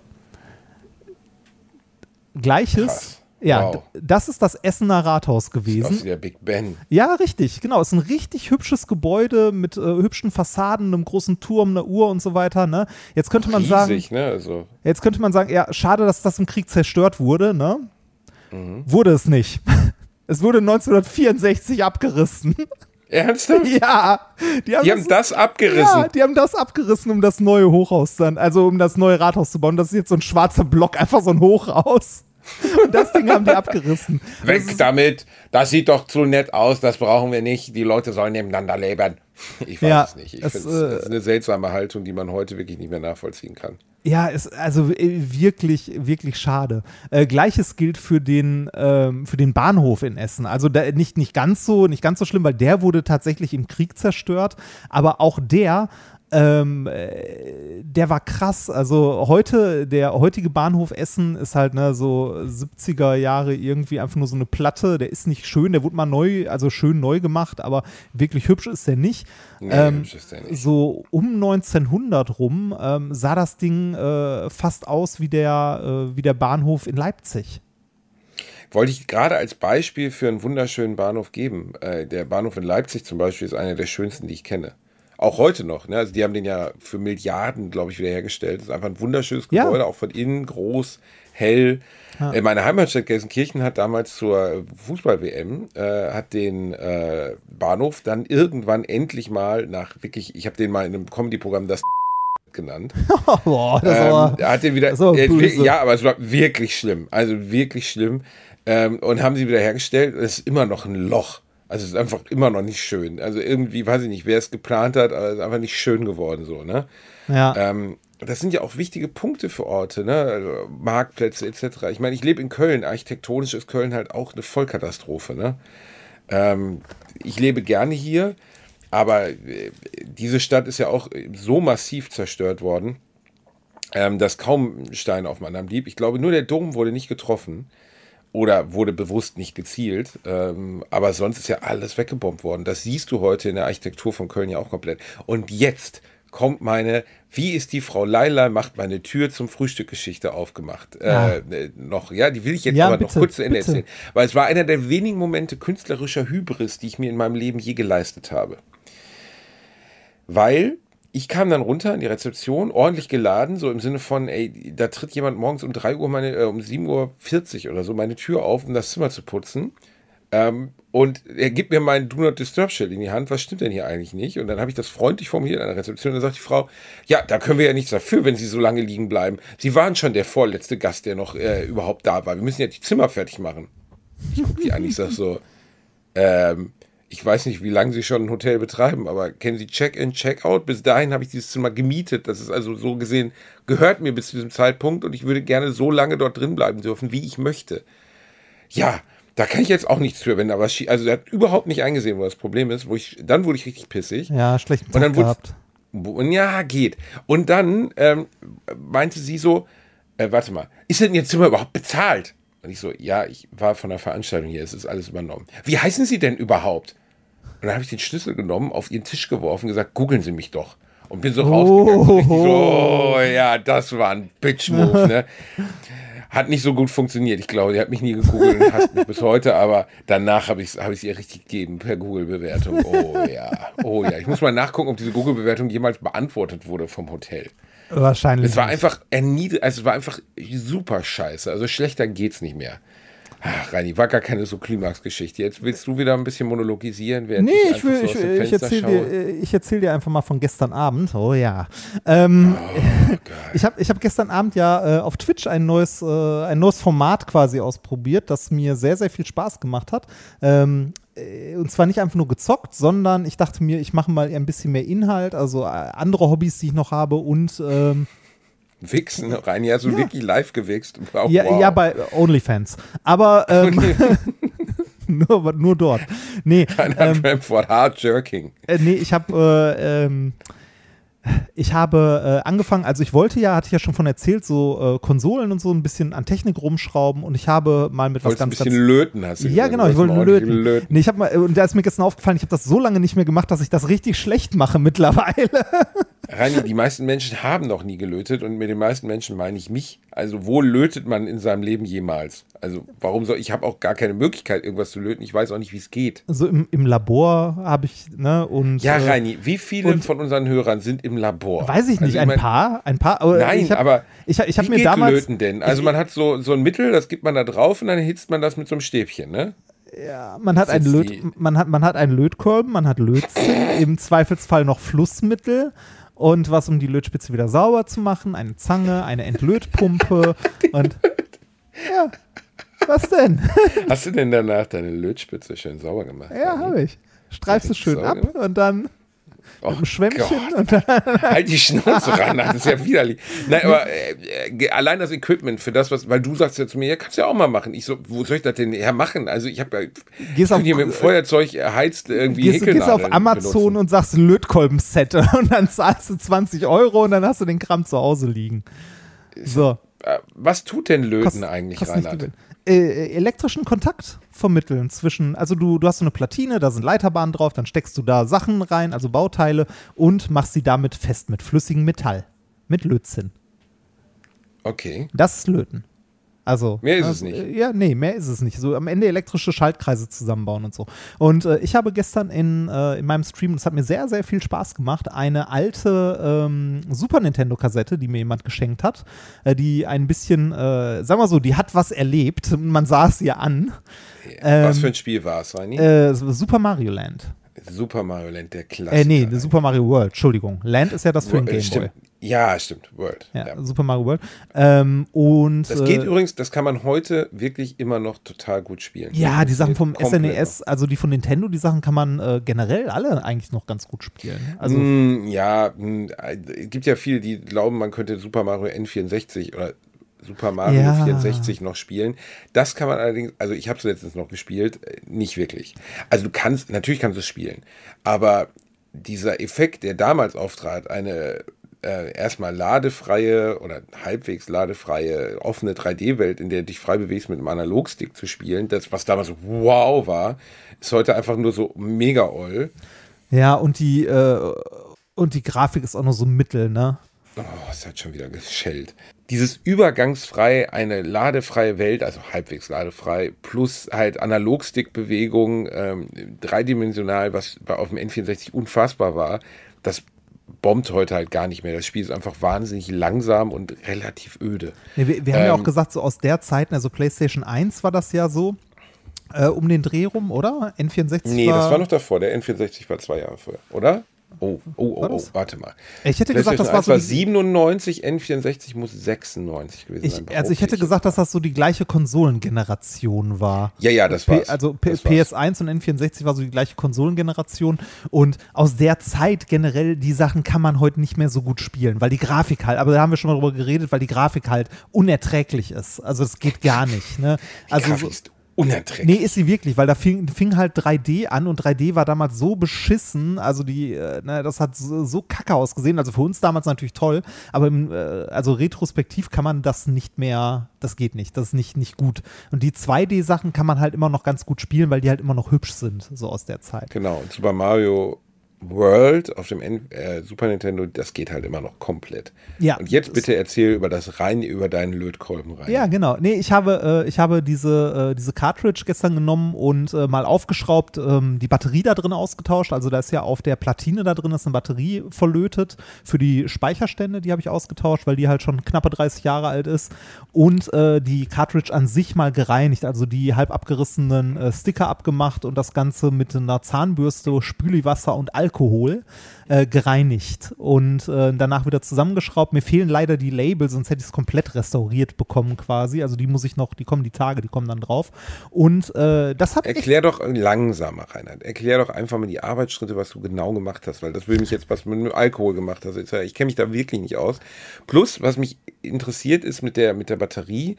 Gleiches. Krass. Ja, Wow. das ist das Essener Rathaus Sieht aus wie gewesen. der Big Ben. Ja, richtig, genau. Es ist ein richtig hübsches Gebäude mit äh, hübschen Fassaden, einem großen Turm, einer Uhr und so weiter. Ne? Jetzt könnte man sagen, Riesig, ne? Also, jetzt könnte man sagen, ja, schade, dass das im Krieg zerstört wurde. Ne? Mhm. Wurde es nicht. (laughs) Es wurde 1964 abgerissen. (laughs) ernsthaft? (laughs) ja, die haben, Die haben das abgerissen. Ja, die haben das abgerissen, um das neue Hochhaus dann, also um das neue Rathaus zu bauen. Das ist jetzt so ein schwarzer Block, einfach so ein Hochhaus. (laughs) Und das Ding haben die abgerissen. Weg damit. Das sieht doch zu nett aus. Das brauchen wir nicht. Die Leute sollen nebeneinander leben. Ich weiß Ja, es nicht. Ich es äh, das ist eine seltsame Haltung, die man heute wirklich nicht mehr nachvollziehen kann. Ja, ist also äh, wirklich, wirklich schade. Äh, Gleiches gilt für den, ähm, für den Bahnhof in Essen. Also da, nicht, nicht, ganz so, nicht ganz so schlimm, weil der wurde tatsächlich im Krieg zerstört. Aber auch der, ähm, äh, der war krass. Also heute, der heutige Bahnhof Essen ist halt ne, so 70er Jahre irgendwie einfach nur so eine Platte. Der ist nicht schön, der wurde mal neu, also schön neu gemacht, aber wirklich hübsch ist der nicht. Nee, Ähm, hübsch ist der nicht. so um 1900 rum ähm, sah das Ding äh, fast aus wie der, äh, wie der Bahnhof in Leipzig. Wollte ich gerade als Beispiel für einen wunderschönen Bahnhof geben. Äh, der Bahnhof in Leipzig zum Beispiel ist einer der schönsten, die ich kenne. Auch heute noch. Ne? Also die haben den ja für Milliarden, glaube ich, wiederhergestellt. Das ist einfach ein wunderschönes Ja. Gebäude, auch von innen groß, hell. Äh, Meine Heimatstadt Gelsenkirchen hat damals zur Fußball-WM äh, hat den äh, Bahnhof dann irgendwann endlich mal nach wirklich, ich habe den mal in einem Comedy-Programm das (laughs) genannt. (laughs) Boah, das Ähm, er hat den wieder, aber äh, ja, aber es war wirklich schlimm. Also wirklich schlimm. Ähm, und haben sie wieder hergestellt. Es ist immer noch ein Loch. Also es ist einfach immer noch nicht schön. Also irgendwie, weiß ich nicht, wer es geplant hat, aber es ist einfach nicht schön geworden so, ne? ja. Ähm, das sind ja auch wichtige Punkte für Orte, ne? Also Marktplätze etc. Ich meine, ich lebe in Köln. Architektonisch ist Köln halt auch eine Vollkatastrophe, ne? Ähm, ich lebe gerne hier, aber äh, diese Stadt ist ja auch so massiv zerstört worden, ähm, dass kaum ein Stein auf anderen blieb. Ich glaube, nur der Dom wurde nicht getroffen oder wurde bewusst nicht gezielt. Ähm, aber sonst ist ja alles weggebombt worden. Das siehst du heute in der Architektur von Köln ja auch komplett. Und jetzt kommt meine, wie ist die Frau Leila, macht meine Tür zum Frühstückgeschichte aufgemacht. Ja. Äh, noch, ja, die will ich jetzt Ja, aber noch bitte, kurz zu Ende bitte. erzählen. Weil es war einer der wenigen Momente künstlerischer Hybris, die ich mir in meinem Leben je geleistet habe. Weil ich kam dann runter in die Rezeption, ordentlich geladen, so im Sinne von, ey, da tritt jemand morgens um 3 Uhr meine, äh, um 7.40 Uhr oder so meine Tür auf, um das Zimmer zu putzen. Ähm, und er gibt mir mein Do Not Disturb Schild in die Hand. Was stimmt denn hier eigentlich nicht? Und dann habe ich das freundlich formuliert an der Rezeption. Und dann sagt die Frau, ja, da können wir ja nichts dafür, wenn Sie so lange liegen bleiben. Sie waren schon der vorletzte Gast, der noch äh, überhaupt da war. Wir müssen ja die Zimmer fertig machen. Ich gucke die an, ich sag so, ähm, ich weiß nicht, wie lange Sie schon ein Hotel betreiben, aber kennen Sie Check-in, Check-out? Bis dahin habe ich dieses Zimmer gemietet. Das ist also so gesehen, gehört mir bis zu diesem Zeitpunkt und ich würde gerne so lange dort drin bleiben dürfen, wie ich möchte. Ja, da kann ich jetzt auch nichts für, wenn da was schie- Also er hat überhaupt nicht eingesehen, wo das Problem ist. Wo ich, dann wurde ich richtig pissig. ja, schlechten Und dann wurde gehabt. ja, geht. Und dann ähm, meinte sie so, äh, warte mal, ist denn Ihr Zimmer überhaupt bezahlt? Und ich so, ja, ich war von der Veranstaltung hier, es ist alles übernommen. Wie heißen Sie denn überhaupt? Und dann habe ich den Schlüssel genommen, auf ihren Tisch geworfen und gesagt, googeln Sie mich doch. Und bin so rausgegangen. So oh ja, das war ein Bitch-Move, ne? (laughs) Hat nicht so gut funktioniert. Ich glaube, sie hat mich nie gegoogelt und hasst mich bis heute, aber danach habe ich es hab ich's ihr richtig gegeben per Google-Bewertung. Oh ja, oh ja. Ich muss mal nachgucken, ob diese Google-Bewertung jemals beantwortet wurde vom Hotel. Wahrscheinlich. Es war nicht. einfach erniedrigend, also es war einfach super scheiße. Also schlechter geht's nicht mehr. Ach, Reini, war gar keine so Klimax-Geschichte. Jetzt willst du wieder ein bisschen monologisieren, während Nee, ich, ich, will, so ich, ich schaue. dir, ich erzähl dir einfach mal von gestern Abend. Oh ja. Ähm, Oh, (laughs) ich habe ich hab gestern Abend ja äh, auf Twitch ein neues, äh, ein neues Format quasi ausprobiert, das mir sehr, sehr viel Spaß gemacht hat. Ähm, äh, und zwar nicht einfach nur gezockt, sondern ich dachte mir, ich mache mal ein bisschen mehr Inhalt, also äh, andere Hobbys, die ich noch habe und ähm, Wichsen, (laughs) Reini, hast du wirklich live gewichst? Oh, ja, wow. ja, bei OnlyFans. Aber (laughs) ähm, (laughs) nur, nur dort. Nee, ähm, Bramford, Hard Jerking. Äh, nee, ich habe äh, ähm, ich habe äh, angefangen, also ich wollte ja, hatte ich ja schon von erzählt, so äh, Konsolen und so ein bisschen an Technik rumschrauben und ich habe mal mit was Wolltest ein ganz, bisschen ganz löten, hast du ja, gesagt. genau, ich wollte ordentlich löten. Nee, ich habe mal, und da ist mir gestern aufgefallen, ich habe das so lange nicht mehr gemacht, dass ich das richtig schlecht mache (laughs) mittlerweile. Reini, die meisten Menschen haben noch nie gelötet und mit den meisten Menschen meine ich mich. Also wo lötet man in seinem Leben jemals? Also warum soll ich habe auch gar keine Möglichkeit irgendwas zu löten. Ich weiß auch nicht, wie es geht. So im, im Labor habe ich, ne, und. Ja, äh, Reini, wie viele von unseren Hörern sind im Labor? Weiß ich nicht, Also, ein mein- paar, ein paar. aber Nein, ich hab, aber ich, ich habe mir geht damals. Löten denn? Also man hat so, so ein Mittel, das gibt man da drauf und dann hitzt man das mit so einem Stäbchen, ne? Man hat, einen Löt, die- man, hat, man hat einen Lötkolben, man hat Lötzinn, (coughs) im Zweifelsfall noch Flussmittel und was, um die Lötspitze wieder sauber zu machen, eine Zange, eine Entlötpumpe (laughs) und ja, was denn? (laughs) Hast du denn danach deine Lötspitze schön sauber gemacht? ja, habe ich. Streifst es schön ab gemacht? und dann Oh mit einem Schwämmchen und dann, (laughs) Halt die Schnauze ran, das ist ja widerlich. Nein, aber äh, äh, allein das Equipment für das, was, weil du sagst ja zu mir, ja, kannst du ja auch mal machen. Ich so, wo soll ich das denn hermachen? Also ich habe ja, Gehst auf- hier mit dem Feuerzeug erheizt irgendwie gehst, gehst auf Amazon benutzen. und sagst Lötkolben-Set (laughs) und dann zahlst du 20 Euro und dann hast du den Kram zu Hause liegen. So. Äh, Was tut denn Löten Kost- eigentlich, Reinhard? Welt. Äh, elektrischen Kontakt vermitteln zwischen, also du, du hast so eine Platine, da sind Leiterbahnen drauf, dann steckst du da Sachen rein, also Bauteile und machst sie damit fest mit flüssigem Metall, mit Lötzinn. Okay. Das ist Löten. Also, Mehr ist also, es nicht. Ja, nee, mehr ist es nicht. So am Ende elektrische Schaltkreise zusammenbauen und so. Und äh, ich habe gestern in, äh, in meinem Stream, das hat mir sehr, sehr viel Spaß gemacht, eine alte ähm, Super Nintendo-Kassette, die mir jemand geschenkt hat, äh, die ein bisschen, äh, sagen wir so, die hat was erlebt. Man sah es ihr an. Was Ähm, für ein Spiel war es, Reini? Äh, Super Mario Land. Super Mario Land, der Klassiker. Äh, nee, Super Mario World, Entschuldigung. Land ist ja das für den Wo- äh, Game Boy. stimmt. Ja, stimmt. World. Ja, Ja. Super Mario World. Ähm, und Das geht äh, übrigens, das kann man heute wirklich immer noch total gut spielen. Ja, die Sachen vom SNES, also die von Nintendo, die Sachen kann man äh, generell alle eigentlich noch ganz gut spielen. Also Mm, ja, mm, äh, es gibt ja viele, die glauben, man könnte Super Mario N64 oder Super Mario Ja. 64 noch spielen. Das kann man allerdings, also ich habe es letztens noch gespielt, äh, nicht wirklich. Also du kannst, natürlich kannst du es spielen, aber dieser Effekt, der damals auftrat, eine äh, erstmal ladefreie oder halbwegs ladefreie offene 3D-Welt, in der du dich frei bewegst mit einem Analogstick zu spielen, das, was damals so wow war, ist heute einfach nur so mega oll. ja, und die äh, und die Grafik ist auch noch so mittel, ne? Oh, es hat schon wieder geschellt. Dieses übergangsfrei, eine ladefreie Welt, also halbwegs ladefrei, plus halt Analogstick-Bewegung, ähm, dreidimensional, was auf dem N64 unfassbar war, das bombt heute halt gar nicht mehr. Das Spiel ist einfach wahnsinnig langsam und relativ öde. Nee, wir, wir haben ja auch Ähm, gesagt, so aus der Zeit, also PlayStation 1 war das ja so, äh, um den Dreh rum, oder? N64 Nee, war, das war noch davor. Der N64 war zwei Jahre vorher, oder? Oh, oh, oh, War oh, warte mal. Ich hätte gesagt, das war 1 so war die- 97, N64 muss 96 gewesen Ich, sein. also ich hätte gesagt, dass das so die gleiche Konsolengeneration war. Ja, ja, das P war's. also P Das war's. PS1 und N64 war so die gleiche Konsolengeneration und aus der Zeit generell die Sachen kann man heute nicht mehr so gut spielen, weil die Grafik halt, aber da haben wir schon mal drüber geredet, weil die Grafik halt unerträglich ist. Also das geht gar nicht. Ne? Also Grafik so, ist unerträglich. Nee, ist sie wirklich, weil da fing, fing halt 3D an und 3D war damals so beschissen, also die, äh, ne, das hat so, so kacke ausgesehen, also für uns damals natürlich toll, aber im, äh, also retrospektiv kann man das nicht mehr, das geht nicht, das ist nicht, nicht gut. Und die 2D-Sachen kann man halt immer noch ganz gut spielen, weil die halt immer noch hübsch sind, so aus der Zeit. Genau, und Super Mario World auf dem N äh, Super Nintendo, das geht halt immer noch komplett. Ja, Und jetzt bitte erzähl über das rein, über deinen Lötkolben rein. Ja, genau. Nee, ich habe, äh, ich habe diese, äh, diese Cartridge gestern genommen und äh, mal aufgeschraubt, ähm, die Batterie da drin ausgetauscht. Also da ist ja auf der Platine da drin ist eine Batterie verlötet für die Speicherstände, die habe ich ausgetauscht, weil die halt schon knappe 30 Jahre alt ist. Und äh, die Cartridge an sich mal gereinigt, also die halb abgerissenen äh, Sticker abgemacht und das Ganze mit einer Zahnbürste, Spüliwasser und Alkohol äh, gereinigt und äh, danach wieder zusammengeschraubt. Mir fehlen leider die Labels, sonst hätte ich es komplett restauriert bekommen quasi. Also die muss ich noch, die kommen die Tage, die kommen dann drauf. Und äh, das hat Erklär doch langsamer, Reinhard. Erklär doch einfach mal die Arbeitsschritte, was du genau gemacht hast, weil das will mich jetzt, was mit dem Alkohol gemacht hast. Ich kenne mich da wirklich nicht aus. Plus, was mich interessiert ist mit der, mit der Batterie,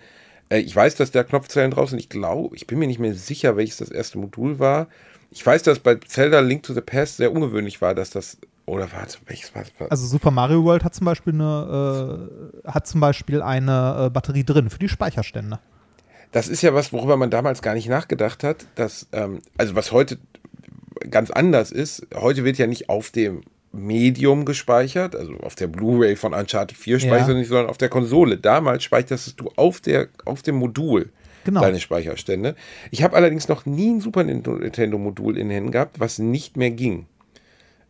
äh, ich weiß, dass da Knopfzellen drauf sind. Ich glaube, ich bin mir nicht mehr sicher, welches das erste Modul war. Ich weiß, dass bei Zelda Link to the Past sehr ungewöhnlich war, dass das, oder warte, welches war das? also Super Mario World hat zum Beispiel eine, äh, hat zum Beispiel eine äh, Batterie drin für die Speicherstände. Das ist ja was, worüber man damals gar nicht nachgedacht hat, dass, ähm, also was heute ganz anders ist, heute wird ja nicht auf dem Medium gespeichert, also auf der Blu-ray von Uncharted 4 speicherst du Ja. nicht, sondern auf der Konsole. Damals speicherst du auf, der, auf dem Modul Genau. deine Speicherstände. Ich habe allerdings noch nie ein Super Nintendo-Modul in den Händen gehabt, was nicht mehr ging.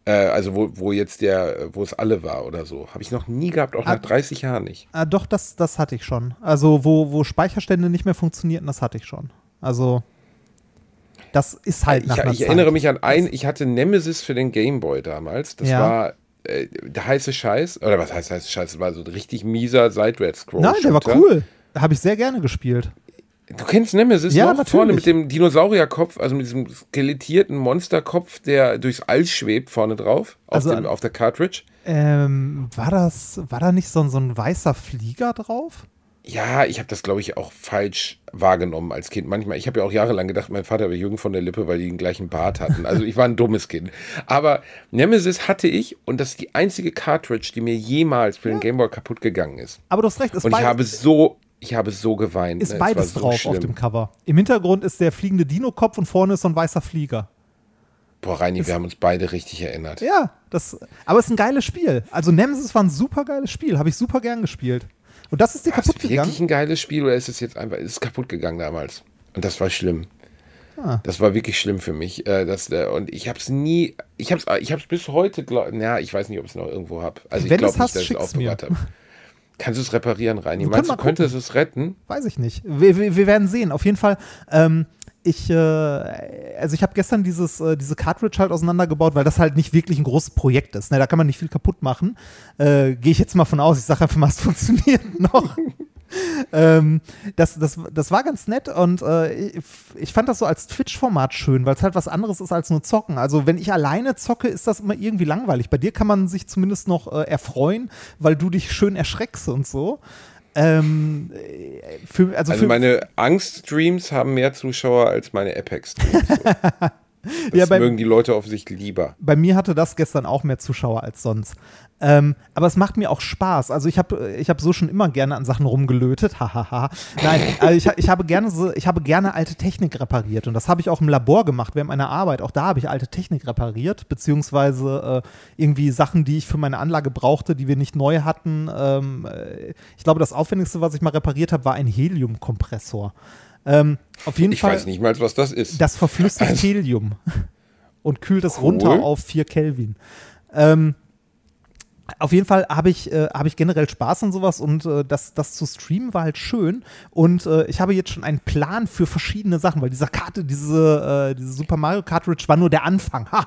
Äh, also wo, wo jetzt der, wo es alle war oder so. Habe ich noch nie gehabt, auch Ah. nach 30 Jahren nicht. Ah, doch, das, das hatte ich schon. Also wo, wo Speicherstände nicht mehr funktionierten, das hatte ich schon. Also das ist halt nach ich, ich Zeit. erinnere mich an ein, ich hatte Nemesis für den Gameboy damals. Das Ja. war äh, der heiße Scheiß. Oder was heißt heiße Scheiß? Das war so ein richtig mieser Seitwärts-Scroll. Nein, der war cool. Habe ich sehr gerne gespielt. Du kennst Nemesis Ja, noch? natürlich. Vorne mit dem Dinosaurierkopf, also mit diesem skelettierten Monsterkopf, der durchs All schwebt, vorne drauf, auf, Also dem, auf der Cartridge. Ähm, war das, war da nicht so, ein- so ein weißer Flieger drauf? Ja, ich habe das, glaube ich, auch falsch wahrgenommen als Kind. Manchmal, ich habe ja auch jahrelang gedacht, mein Vater wäre Jürgen von der Lippe, weil die den gleichen Bart hatten. Also ich war ein dummes Kind. Aber Nemesis hatte ich und das ist die einzige Cartridge, die mir jemals für den Gameboy kaputt gegangen ist. Aber du hast recht, ist, Und ich habe so, ich habe so geweint. ist ne? Beides so drauf schlimm. auf dem Cover. Im Hintergrund ist der fliegende Dino-Kopf und vorne ist so ein weißer Flieger. Boah, Reini, wir haben uns beide richtig erinnert. Ja, das, aber es ist ein geiles Spiel. Also Nemesis war ein super geiles Spiel, habe ich super gern gespielt. Und das ist dir War es kaputt gegangen? wirklich ein geiles Spiel oder ist es jetzt einfach, ist es kaputt gegangen damals? Und das war schlimm. Ah. Das war wirklich schlimm für mich. Äh, das, äh, und ich habe es nie, ich habe es ich hab's bis heute, glaub, na, ich weiß nicht, ob ich es noch irgendwo habe. Also ich Wenn glaube du's hast, nicht, dass ich es aufbewahrt habe. Kannst du es reparieren, Reini? Wir Meinst du, könntest du es retten? Weiß ich nicht. Wir, wir, wir werden sehen. Auf jeden Fall, ähm, ich, äh, also ich habe gestern dieses, äh, diese Cartridge halt auseinandergebaut, weil das halt nicht wirklich ein großes Projekt ist. Ne? Da kann man nicht viel kaputt machen. Äh, Gehe ich jetzt mal von aus. Ich sage einfach mal, es (laughs) funktioniert noch. Ähm, das, das, das war ganz nett und äh, ich, ich fand das so als Twitch-Format schön, weil es halt was anderes ist als nur zocken. Also wenn ich alleine zocke, ist das immer irgendwie langweilig. Bei dir kann man sich zumindest noch äh, erfreuen, weil du dich schön erschreckst und so. Ähm, äh, für, also, Also für, meine Angst-Streams haben mehr Zuschauer als meine Apex-Streams. So. (laughs) Das Ja, beim- mögen die Leute offensichtlich lieber. bei mir hatte das gestern auch mehr Zuschauer als sonst. Ähm, aber es macht mir auch Spaß. Also ich habe ich hab so schon immer gerne an Sachen rumgelötet. (laughs) Hahaha. Nein, also ich, ich, habe gerne so, ich habe gerne alte Technik repariert. Und das habe ich auch im Labor gemacht während meiner Arbeit. Auch da habe ich alte Technik repariert, beziehungsweise äh, irgendwie Sachen, die ich für meine Anlage brauchte, die wir nicht neu hatten. Ähm, äh, ich glaube, das Aufwendigste, was ich mal repariert habe, war ein Heliumkompressor. Ähm, auf jeden Ich Fall. weiß nicht mal, was das ist. Das verflüssigt Helium (laughs) und kühlt es Cool. runter auf 4 Kelvin. Ähm, auf jeden Fall habe ich, äh, habe ich generell Spaß an sowas und äh, das, das zu streamen war halt schön. Und äh, ich habe jetzt schon einen Plan für verschiedene Sachen, weil dieser Karte, diese, äh, diese Super Mario Cartridge war nur der Anfang. (laughs)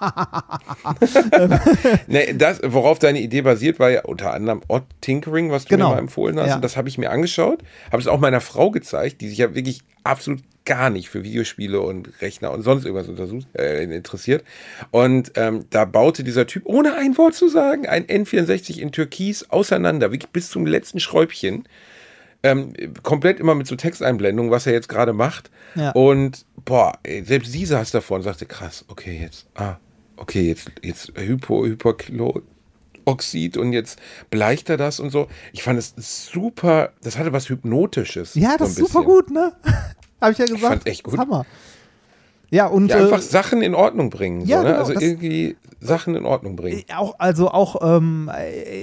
(laughs) Nee, das, worauf deine Idee basiert, war ja unter anderem Odd Tinkering, was du Genau. mir mal empfohlen hast. Ja. Und das habe ich mir angeschaut, habe es auch meiner Frau gezeigt, die sich ja wirklich absolut gar nicht für Videospiele und Rechner und sonst irgendwas untersucht, äh, interessiert. Und ähm, da baute dieser Typ, ohne ein Wort zu sagen, ein N64 in Türkis auseinander, wirklich bis zum letzten Schräubchen. Ähm, komplett immer mit so Texteinblendungen, was er jetzt gerade macht. Ja. Und boah, selbst sie saß davor und sagte, krass, okay, jetzt, ah, okay, jetzt, jetzt Hypo, Hypoklo-Oxid und jetzt bleicht er das und so. Ich fand es super, das hatte was Hypnotisches. ja, so das ein ist super gut, ne? Habe ich ja gesagt. fand's echt gut. Hammer. Ja, und Ja, einfach äh, Sachen in Ordnung bringen. ja, so, ne? genau, also irgendwie Sachen in Ordnung bringen. auch, also auch ähm,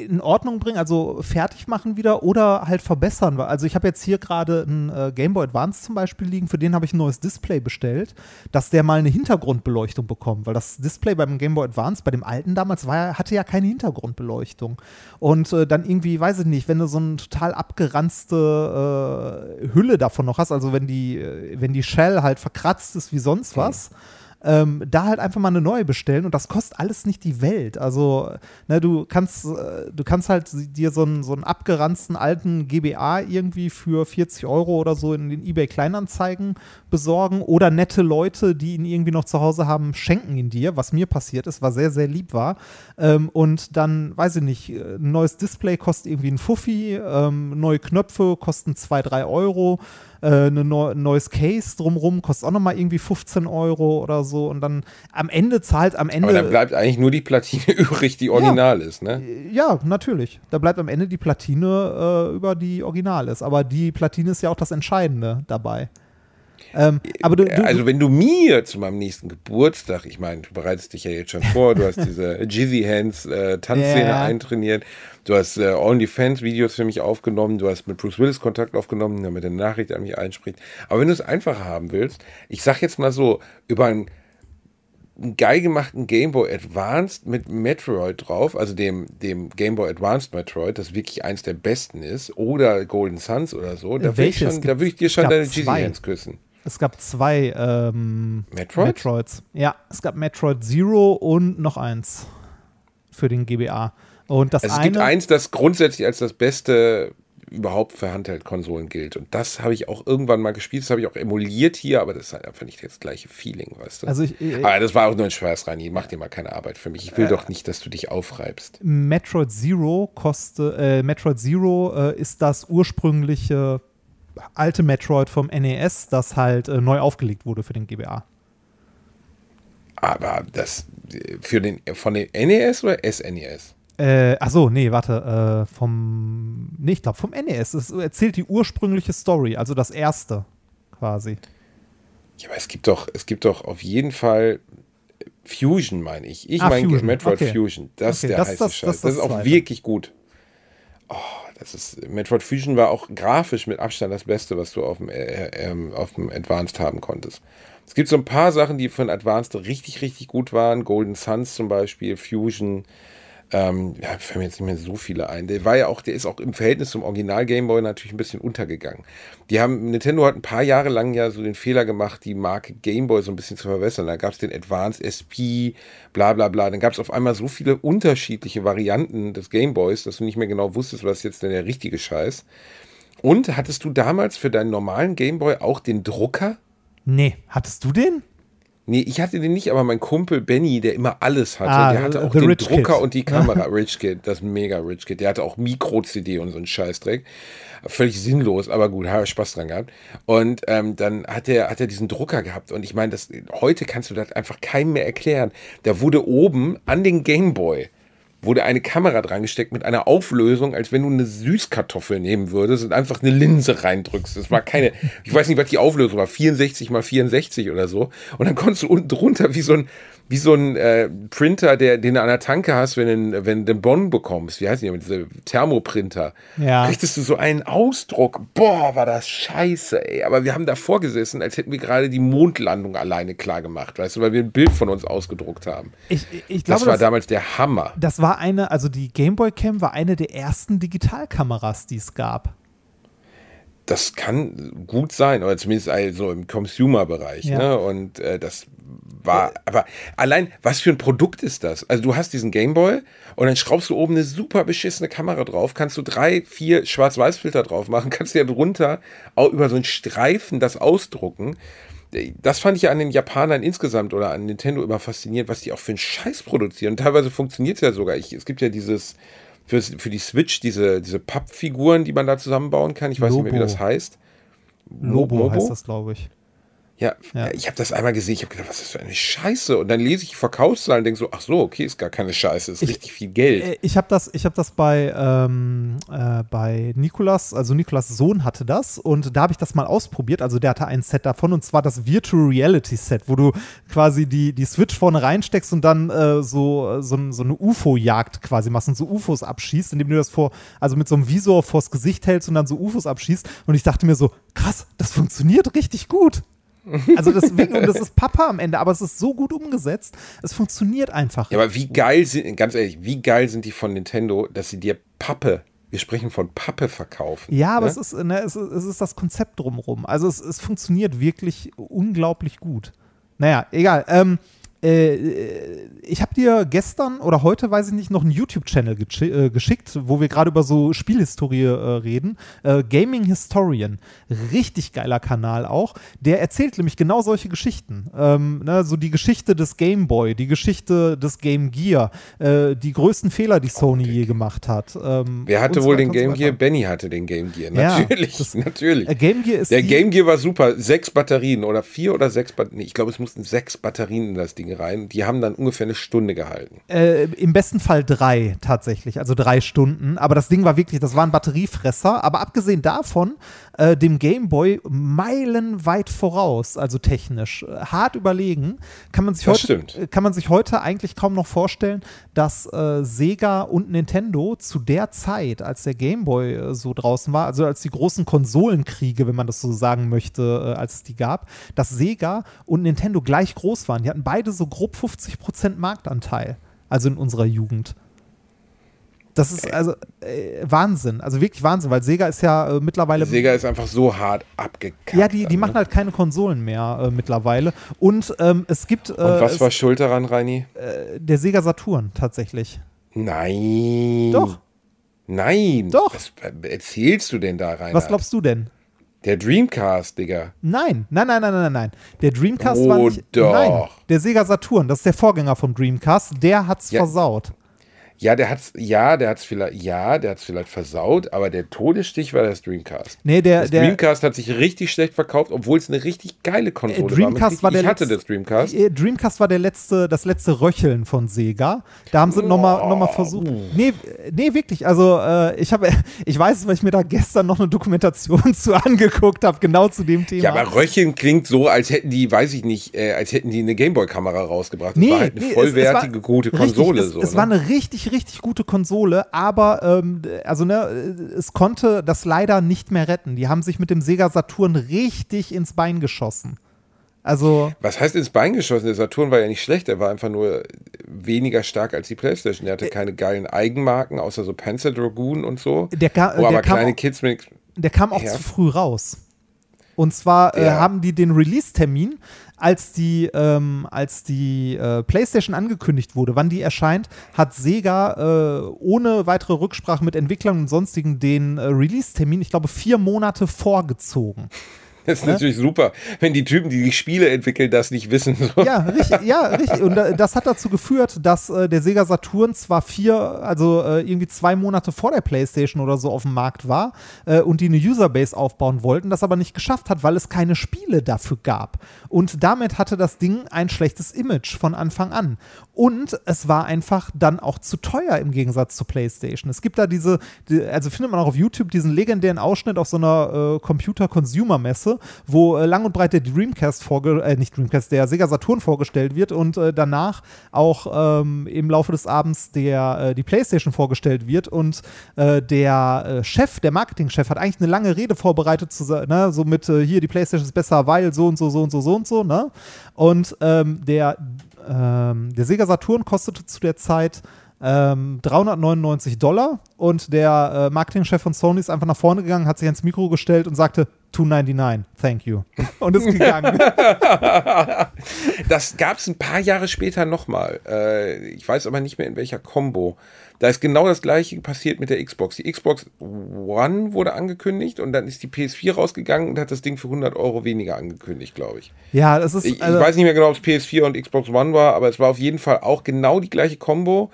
in Ordnung bringen, also fertig machen wieder oder halt verbessern. Also ich habe jetzt hier gerade einen äh, Game Boy Advance zum Beispiel liegen, für den habe ich ein neues Display bestellt, dass der mal eine Hintergrundbeleuchtung bekommt, weil das Display beim Game Boy Advance, bei dem alten damals, war, hatte ja keine Hintergrundbeleuchtung. Und äh, dann irgendwie, weiß ich nicht, wenn du so eine total abgeranzte äh, Hülle davon noch hast, also wenn die, äh, wenn die Shell halt verkratzt ist wie sonst was, ähm, da halt einfach mal eine neue bestellen und das kostet alles nicht die Welt. Also, ne, du kannst, äh, du kannst halt dir so einen, so einen abgeranzten alten GBA irgendwie für 40 Euro oder so in den eBay Kleinanzeigen besorgen oder nette Leute, die ihn irgendwie noch zu Hause haben, schenken ihn dir, was mir passiert ist, was sehr, sehr lieb war. Ähm, und dann, weiß ich nicht, ein neues Display kostet irgendwie ein Fuffi, ähm, neue Knöpfe kosten 2, 3 Euro äh, eine neu, ein neues Case drumrum kostet auch nochmal irgendwie 15 Euro oder so und dann am Ende zahlt am Ende Aber dann bleibt eigentlich nur die Platine (laughs) übrig, die original ist, ne? ja, natürlich. Da bleibt am Ende die Platine äh, über die Original ist. Aber die Platine ist ja auch das Entscheidende dabei. Ähm, aber du, du, also wenn du mir zu meinem nächsten Geburtstag, ich meine, du bereitest dich ja jetzt schon vor, du hast diese (laughs) Jizzy Hands äh, Tanzszene Ja. eintrainiert, du hast äh, OnlyFans Videos für mich aufgenommen, du hast mit Bruce Willis Kontakt aufgenommen, damit er eine Nachricht an mich einspricht. Aber wenn du es einfacher haben willst, ich sag jetzt mal so, über einen einen geil gemachten Game Boy Advanced mit Metroid drauf, also dem, dem Game Boy Advanced Metroid, das wirklich eins der besten ist, oder Golden Suns oder so, da würde ich, würd ich dir schon deine zwei. Hands küssen. es gab zwei ähm, Metroids? Metroids. Ja, es gab Metroid Zero und noch eins für den GBA. Und das Also es eine. gibt eins, das grundsätzlich als das Beste überhaupt für Handheld-Konsolen gilt. Und das habe ich auch irgendwann mal gespielt, das habe ich auch emuliert hier, aber das ist halt einfach nicht das gleiche Feeling, weißt du? also ich, äh, aber das war auch nur ein Spaß, Rani. Mach dir mal keine Arbeit für mich. Ich will doch nicht, dass du dich aufreibst. Metroid Zero koste, äh, Metroid Zero äh, ist das ursprüngliche alte Metroid vom NES, das halt äh, neu aufgelegt wurde für den GBA. Aber das äh, für den von den NES oder SNES? Äh, ach so, nee, warte, äh, vom, nee, ich glaube vom NES. Es erzählt die ursprüngliche Story, also das erste quasi. Ja, aber es gibt doch, es gibt doch auf jeden Fall Fusion, meine ich. Ich Ah, meine Metroid okay. Fusion. Das Okay, ist der das- heiße das- Scheiß. das Das, ist ist das auch Zweite. wirklich gut. Oh, Das ist, Metroid Fusion war auch grafisch mit Abstand das Beste, was du auf dem, äh, äh, auf dem Advanced haben konntest. Es gibt so ein paar Sachen, die von Advanced richtig, richtig gut waren. Golden Suns zum Beispiel, Fusion. Ähm, ja, fallen mir jetzt nicht mehr so viele ein. Der war ja auch, der ist auch im Verhältnis zum Original Game Boy natürlich ein bisschen untergegangen. Die haben, Nintendo hat ein paar Jahre lang ja so den Fehler gemacht, die Marke Game Boy so ein bisschen zu verbessern. Da gab es den Advanced SP, bla bla bla. Dann gab es auf einmal so viele unterschiedliche Varianten des Game Boys, dass du nicht mehr genau wusstest, was jetzt denn der richtige Scheiß. Und hattest du damals für deinen normalen Game Boy auch den Drucker? Nee, hattest du den? Nee, ich hatte den nicht, aber mein Kumpel Benny, der immer alles hatte, Ah, der hatte auch the den Rich Drucker Kid. und die Kamera. (laughs) Rich Kid, das mega Rich Kid. Der hatte auch Mikro-CD und so einen Scheißdreck. Völlig sinnlos, aber gut, habe Spaß dran gehabt. Und ähm, dann hat er, hat er diesen Drucker gehabt. Und ich meine, das, heute kannst du das einfach keinem mehr erklären. Da wurde oben an den Gameboy wurde eine Kamera dran gesteckt mit einer Auflösung, als wenn du eine Süßkartoffel nehmen würdest und einfach eine Linse reindrückst. Das war keine, ich weiß nicht, was die Auflösung war, 64 mal 64 oder so. Und dann konntest du unten drunter wie so ein, wie so ein äh, Printer, der, den du an der Tanke hast, wenn du, wenn du den Bon bekommst. Wie heißt die, diese Thermoprinter. Ja. Kriegtest du so einen Ausdruck. Boah, war das scheiße, ey. Aber wir haben davor gesessen, als hätten wir gerade die Mondlandung alleine klar gemacht, weißt du, weil wir ein Bild von uns ausgedruckt haben. Ich, ich Das glaube, war das, damals der Hammer. das war eine, also die Game Boy Cam war eine der ersten Digitalkameras, die es gab. Das kann gut sein, oder zumindest also im Consumer-Bereich. Ja. Ne? Und äh, das war, aber allein, was für ein Produkt ist das? Also du hast diesen Gameboy und dann schraubst du oben eine super beschissene Kamera drauf, kannst du drei, vier Schwarz-Weiß-Filter drauf machen, (laughs) kannst dir drunter auch über so einen Streifen das ausdrucken. Das fand ich ja an den Japanern insgesamt oder an Nintendo immer faszinierend, was die auch für einen Scheiß produzieren. Und teilweise funktioniert es ja sogar. Ich, es gibt ja dieses, für, für die Switch, diese, diese Pappfiguren, die man da zusammenbauen kann. Ich weiß nicht mehr, wie Lobo. das heißt. Lobo Mobo? heißt das, glaube ich. Ja, Ja. ich habe das einmal gesehen, ich habe gedacht, was ist das für eine Scheiße? Und dann lese ich die Verkaufszahlen und denke so, ach so, okay, ist gar keine Scheiße, ist Ich- richtig viel Geld. Äh, Ich habe das, ich hab das bei, ähm, äh, bei Nikolas, also Nikolas Sohn hatte das und da habe ich das mal ausprobiert. Also der hatte ein Set davon und zwar das Virtual Reality Set, wo du quasi die, die Switch vorne reinsteckst und dann äh, so, so, ein- so eine UFO-Jagd quasi machst und so UFOs abschießt, indem du das vor, also mit so einem Visor vors Gesicht hältst und dann so UFOs abschießt. Und ich dachte mir so, krass, das funktioniert richtig gut. Also deswegen, und das ist Papa am Ende, aber es ist so gut umgesetzt, es funktioniert einfach. ja, aber wie geil sind, ganz ehrlich, wie geil sind die von Nintendo, dass sie dir Pappe, wir sprechen von Pappe verkaufen. Ja, aber ne? es, ist, ne, es, ist, es ist das Konzept drumherum. Also es, es funktioniert wirklich unglaublich gut. Naja, egal. Ähm, äh, ich habe dir gestern oder heute, weiß ich nicht, noch einen YouTube-Channel äh, geschickt, wo wir gerade über so Spielhistorie äh, reden. Äh, Gaming Historian. Richtig geiler Kanal auch. Der erzählt nämlich genau solche Geschichten. Ähm, ne, so die Geschichte des Game Boy, die Geschichte des Game Gear, äh, die größten Fehler, die Sony je gemacht hat. Ähm, Wer hatte wohl den Game. Gear? Benny hatte den Game Gear. Ja, Natürlich, das- (laughs) natürlich. Äh, Game Gear ist Der Game Gear war super. Sechs Batterien oder vier oder sechs Batterien. Ich glaube, es mussten sechs Batterien in das Ding rein. Die haben dann ungefähr eine Stunde gehalten. Äh, Im besten Fall drei tatsächlich, also drei Stunden. Aber das Ding war wirklich, das war ein Batteriefresser. Aber abgesehen davon, äh, dem Game Boy meilenweit voraus, also technisch. Äh, hart überlegen, kann man sich Das heute, stimmt. äh, kann man sich heute eigentlich kaum noch vorstellen, dass äh, Sega und Nintendo zu der Zeit, als der Game Boy äh, so draußen war, also als die großen Konsolenkriege, wenn man das so sagen möchte, äh, als es die gab, dass Sega und Nintendo gleich groß waren. Die hatten beide so grob 50% Marktanteil, also in unserer Jugend. Das ist also äh, Wahnsinn, also wirklich Wahnsinn, weil Sega ist ja äh, mittlerweile Sega ist einfach so hart abgekackt. ja, die, die machen halt keine Konsolen mehr äh, mittlerweile. Und ähm, es gibt äh, Und was es, war schuld daran, Reini? der Sega Saturn tatsächlich. Nein. Doch. Nein. Doch. Was erzählst du denn da rein? Was glaubst du denn? Der Dreamcast, Digga. Nein, nein, nein, nein, nein, nein. Der Dreamcast Oh, war nicht. doch. Nein, der Sega Saturn, das ist der Vorgänger vom Dreamcast, der hat's Ja. versaut. Ja, der hat's, ja, der hat's vielleicht, ja, der hat's vielleicht versaut, aber der Todesstich war das Dreamcast. Nee, der, Das der Dreamcast hat sich richtig schlecht verkauft, obwohl es eine richtig geile äh, Konsole war. Dreamcast war richtig- der ich hatte letzte, das Dreamcast. Äh, Dreamcast war der letzte, das letzte Röcheln von Sega. Da haben sie nochmal noch mal versucht. Nee, nee, wirklich. Also äh, ich habe, (laughs) ich weiß es, weil ich mir da gestern noch eine Dokumentation (laughs) zu angeguckt habe, genau zu dem Thema. Ja, aber Röcheln klingt so, als hätten die, weiß ich nicht, äh, als hätten die eine Gameboy-Kamera rausgebracht. Das Nee, war halt eine nee, es- vollwertige, es war, gute richtig, Konsole. es, so, es ne? war eine richtig, richtig, richtig gute Konsole, aber ähm, also ne, es konnte das leider nicht mehr retten. Die haben sich mit dem Sega Saturn richtig ins Bein geschossen. Also. Was heißt ins Bein geschossen? Der Saturn war ja nicht schlecht, er war einfach nur weniger stark als die Playstation. Der hatte keine geilen Eigenmarken, außer so Panzer Dragoon und so. Der, ka wo der aber kam kleine auch- Kids mit. der kam auch Ja. zu früh raus. Und zwar äh, Ja. haben die den Release-Termin, als die, ähm, als die äh, PlayStation angekündigt wurde, wann die erscheint, hat Sega äh, ohne weitere Rücksprache mit Entwicklern und sonstigen den äh, Release-Termin, ich glaube, vier Monate vorgezogen. (laughs) Das ist natürlich super, wenn die Typen, die die Spiele entwickeln, das nicht wissen. So. Ja, richtig, ja, richtig. Und äh, das hat dazu geführt, dass äh, der Sega Saturn zwar vier, also äh, irgendwie zwei Monate vor der PlayStation oder so auf dem Markt war äh, und die eine Userbase aufbauen wollten, das aber nicht geschafft hat, weil es keine Spiele dafür gab. Und damit hatte das Ding ein schlechtes Image von Anfang an. Und es war einfach dann auch zu teuer im Gegensatz zur PlayStation. Es gibt da diese, die, also findet man auch auf YouTube diesen legendären Ausschnitt auf so einer äh, Computer-Consumer-Messe, wo äh, lang und breit der Dreamcast vorge äh, nicht Dreamcast, der Sega Saturn vorgestellt wird und äh, danach auch ähm, im Laufe des Abends der äh, die PlayStation vorgestellt wird und äh, der äh, Chef, der Marketingchef, hat eigentlich eine lange Rede vorbereitet, zu, ne, so mit hier die PlayStation ist besser, weil so und so, so und so, so und so, ne? Und ähm, der, ähm, der Sega Saturn kostete zu der Zeit ähm, 399 Dollar und der äh, Marketingchef von Sony ist einfach nach vorne gegangen, hat sich ans Mikro gestellt und sagte 299, thank you. (laughs) Und ist gegangen. Das gab es ein paar Jahre später nochmal. Äh, ich weiß aber nicht mehr in welcher Combo. Da ist genau das gleiche passiert mit der Xbox. Die Xbox One wurde angekündigt und dann ist die PS4 rausgegangen und hat das Ding für 100 Euro weniger angekündigt, glaube ich. ja, das ist. Ich, also- ich weiß nicht mehr genau, ob es PS4 und Xbox One war, aber es war auf jeden Fall auch genau die gleiche Combo.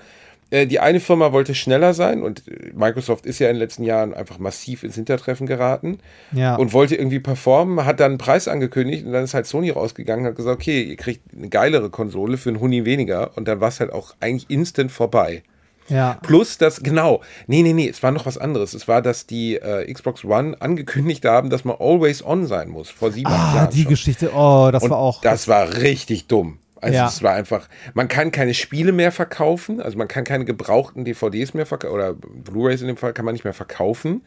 Äh, Die eine Firma wollte schneller sein und Microsoft ist ja in den letzten Jahren einfach massiv ins Hintertreffen geraten Ja. und wollte irgendwie performen, hat dann einen Preis angekündigt und dann ist halt Sony rausgegangen und hat gesagt, okay, ihr kriegt eine geilere Konsole für einen Huni weniger und dann war es halt auch eigentlich instant vorbei. ja. Plus das, genau, nee, nee, nee, es war noch was anderes. Es war, dass die äh, Xbox One angekündigt haben, dass man always on sein muss, vor sieben Ah, Jahren die schon. Geschichte, oh, das Und war auch. Das war richtig dumm. Also Ja. es war einfach, man kann keine Spiele mehr verkaufen, also man kann keine gebrauchten DVDs mehr verkaufen, oder Blu-rays in dem Fall kann man nicht mehr verkaufen,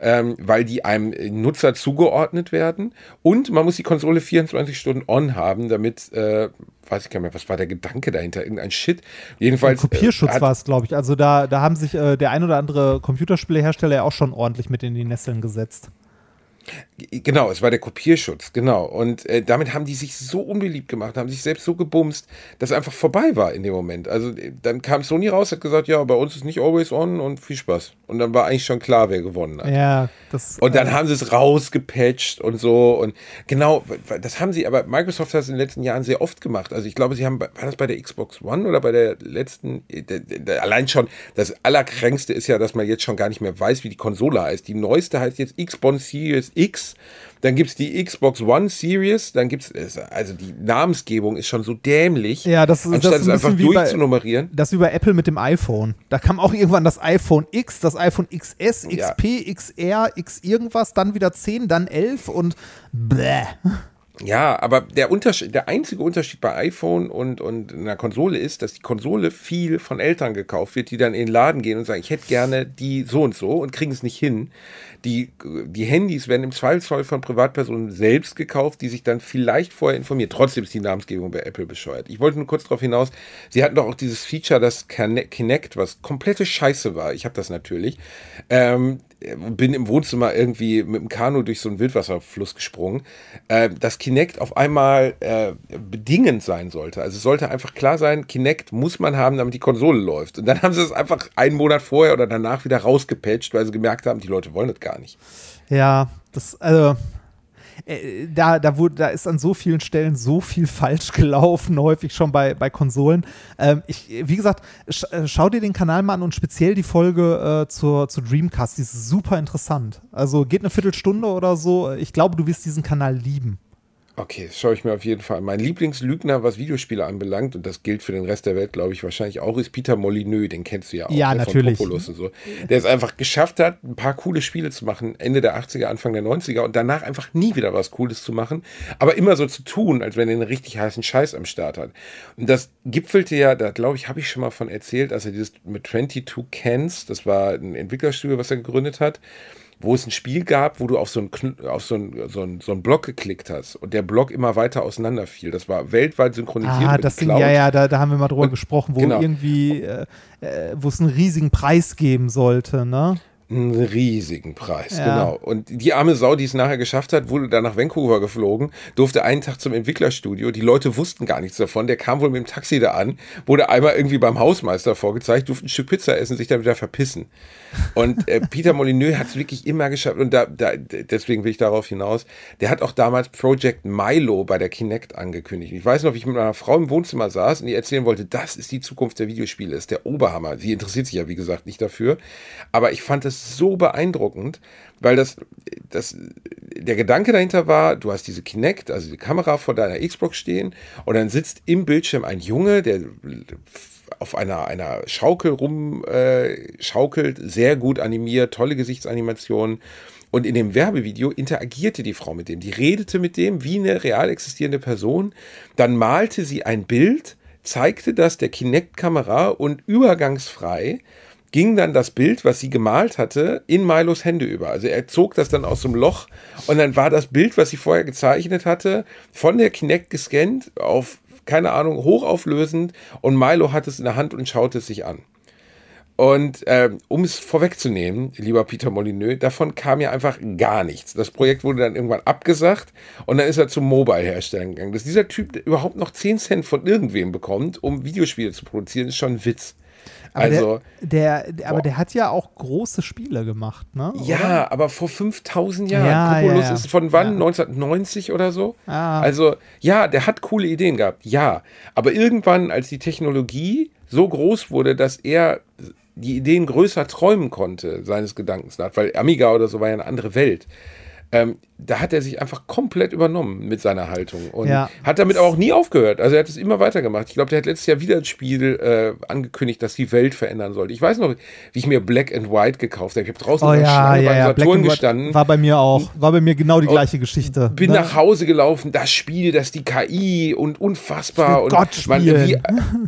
ähm, weil die einem Nutzer zugeordnet werden. Und man muss die Konsole 24 Stunden on haben, damit, äh, weiß ich gar nicht mehr, was war der Gedanke dahinter, irgendein Shit. Jedenfalls. Kopierschutz äh, war es, glaube ich. Also da, da haben sich äh, der ein oder andere Computerspielehersteller ja auch schon ordentlich mit in die Nesseln gesetzt. Genau, es war der Kopierschutz, genau. Und äh, damit haben die sich so unbeliebt gemacht, haben sich selbst so gebumst, dass es einfach vorbei war in dem Moment. Also äh, dann kam Sony raus, hat gesagt, ja, bei uns ist nicht always on und viel Spaß. Und dann war eigentlich schon klar, wer gewonnen hat. Ja, das. Und dann äh, haben sie es rausgepatcht und so. Und genau, das haben sie, aber Microsoft hat es in den letzten Jahren sehr oft gemacht. Also ich glaube, sie haben, war das bei der Xbox One oder bei der letzten, äh, allein schon, das Allerkränkste ist ja, dass man jetzt schon gar nicht mehr weiß, wie die Konsole heißt. Die neueste heißt jetzt Xbox Series X. Dann gibt es die Xbox One Series, dann gibt es, also die Namensgebung ist schon so dämlich. Ja, das ist- Anstatt das ist es ein einfach wie bei- durchzunummerieren. Das wie bei Apple mit dem iPhone. Da kam auch irgendwann das iPhone X, das iPhone XS, Ja. XP, XR, X irgendwas, dann wieder 10, dann 11 und bläh. Ja, aber der Unterschied, der einzige Unterschied bei iPhone und, und einer Konsole ist, dass die Konsole viel von Eltern gekauft wird, die dann in den Laden gehen und sagen, ich hätte gerne die so und so und kriegen es nicht hin. Die, die Handys werden im Zweifelsfall von Privatpersonen selbst gekauft, die sich dann vielleicht vorher informieren. Trotzdem ist die Namensgebung bei Apple bescheuert. Ich wollte nur kurz darauf hinaus, sie hatten doch auch dieses Feature, das Kine- Kinect, was komplette Scheiße war. Ich habe das natürlich. Ähm, bin im Wohnzimmer irgendwie mit dem Kanu durch so einen Wildwasserfluss gesprungen, äh, dass Kinect auf einmal äh, bedingend sein sollte. Also es sollte einfach klar sein, Kinect muss man haben, damit die Konsole läuft. Und dann haben sie es einfach einen Monat vorher oder danach wieder rausgepatcht, weil sie gemerkt haben, die Leute wollen das gar nicht. Ja, das, also, äh, da, da, wurde, da ist an so vielen Stellen so viel falsch gelaufen, häufig schon bei, bei Konsolen. Ähm, ich, wie gesagt, sch, äh, schau dir den Kanal mal an und speziell die Folge äh, zur, zur Dreamcast, die ist super interessant. Also geht eine Viertelstunde oder so. Ich glaube, du wirst diesen Kanal lieben. Okay, das schaue ich mir auf jeden Fall an. Mein Lieblingslügner, was Videospiele anbelangt, und das gilt für den Rest der Welt, glaube ich, wahrscheinlich auch, ist Peter Molyneux. Den kennst du ja auch. Ja, ne, natürlich. Von Populus und so. Der es einfach geschafft hat, ein paar coole Spiele zu machen, Ende der 80er, Anfang der 90er und danach einfach nie wieder was Cooles zu machen, aber immer so zu tun, als wenn er einen richtig heißen Scheiß am Start hat. Und das gipfelte ja, da glaube ich, habe ich schon mal von erzählt, als er dieses mit 22 Cans, das war ein Entwicklerstudio, was er gegründet hat, wo es ein Spiel gab, wo du auf so einen, Kn- auf so einen, so einen, so einen Block geklickt hast und der Block immer weiter auseinanderfiel. Das war weltweit synchronisiert. Ah, das Ding, ja, ja, da, da haben wir mal drüber Und- gesprochen, wo genau. irgendwie, äh, äh, wo es einen riesigen Preis geben sollte, ne? Einen riesigen Preis, Ja. genau. Und die arme Sau, die es nachher geschafft hat, wurde dann nach Vancouver geflogen, durfte einen Tag zum Entwicklerstudio. Die Leute wussten gar nichts davon. Der kam wohl mit dem Taxi da an, wurde einmal irgendwie beim Hausmeister vorgezeigt, durfte ein Stück Pizza essen, sich dann wieder verpissen. Und äh, (laughs) Peter Molyneux hat es wirklich immer geschafft. Und da, da, deswegen will ich darauf hinaus. Der hat auch damals Project Milo bei der Kinect angekündigt. Ich weiß noch, wie ich mit meiner Frau im Wohnzimmer saß und ihr erzählen wollte, das ist die Zukunft der Videospiele, ist der Oberhammer. Sie interessiert sich ja, wie gesagt, nicht dafür. Aber ich fand so beeindruckend, weil das, das, der Gedanke dahinter war, du hast diese Kinect, also die Kamera vor deiner Xbox stehen und dann sitzt im Bildschirm ein Junge, der auf einer, einer Schaukel rum äh, sehr gut animiert, tolle Gesichtsanimationen. Und in dem Werbevideo interagierte die Frau mit dem. Die redete mit dem wie eine real existierende Person. Dann malte sie ein Bild, zeigte das der Kinect-Kamera und übergangsfrei ging dann das Bild, was sie gemalt hatte, in Milos Hände über. Also er zog das dann aus dem Loch und dann war das Bild, was sie vorher gezeichnet hatte, von der Kinect gescannt auf, keine Ahnung, hochauflösend und Milo hat es in der Hand und schaute es sich an. Und ähm, um es vorwegzunehmen, lieber Peter Molyneux, davon kam ja einfach gar nichts. Das Projekt wurde dann irgendwann abgesagt und dann ist er zum Mobile-Herstellern gegangen. Dass dieser Typ überhaupt noch 10 Cent von irgendwem bekommt, um Videospiele zu produzieren, ist schon ein Witz. Aber, also, der, der, aber der hat ja auch große Spiele gemacht, ne? ja, Oder? aber vor 5000 Jahren. Ja, Populus ja, ja. ist von wann? Ja. 1990 oder so? Ah. Also, ja, der hat coole Ideen gehabt, ja. Aber irgendwann, als die Technologie so groß wurde, dass er die Ideen größer träumen konnte, seines Gedankens nach, weil Amiga oder so war ja eine andere Welt. Ähm, da hat er sich einfach komplett übernommen mit seiner Haltung und Ja. hat damit aber auch nie aufgehört. Also er hat es immer weitergemacht. Ich glaube, der hat letztes Jahr wieder ein Spiel äh, angekündigt, das die Welt verändern sollte. Ich weiß noch, wie ich mir Black and White gekauft habe. Ich habe draußen Oh ja, ja, beim ja. Saturn gestanden war bei mir auch. War bei mir genau die gleiche Geschichte. bin ne? nach Hause gelaufen, das Spiel, das die KI und unfassbar und Gott man, wie,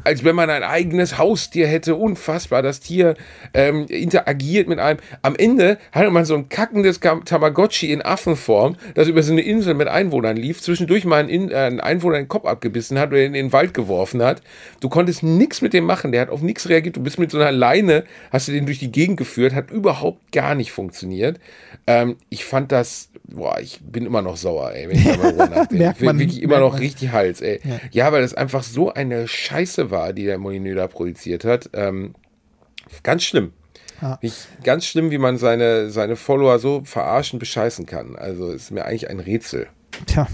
als wenn man ein eigenes Haustier hätte, unfassbar. Das Tier ähm, interagiert mit einem. Am Ende hatte man so ein kackendes Tamagotchi in Affenform, das über so eine Insel mit Einwohnern lief, zwischendurch mal einen, In- äh, einen Einwohner den Kopf abgebissen hat oder in den Wald geworfen hat. Du konntest nichts mit dem machen, der hat auf nichts reagiert. Du bist mit so einer Leine, hast du den durch die Gegend geführt, hat überhaupt gar nicht funktioniert. Ähm, ich fand das, boah, ich bin immer noch sauer, ey, wenn ich darüber (laughs) nachdenke. Merkt ich bin man- wirklich immer noch man. richtig Hals, ey. Ja. weil das einfach so eine Scheiße war, die der Molyneux da produziert hat. Ähm, ganz schlimm. Ja. Nicht, ganz schlimm, wie man seine, seine Follower so verarschen, bescheißen kann. Also ist mir eigentlich ein Rätsel. Tja.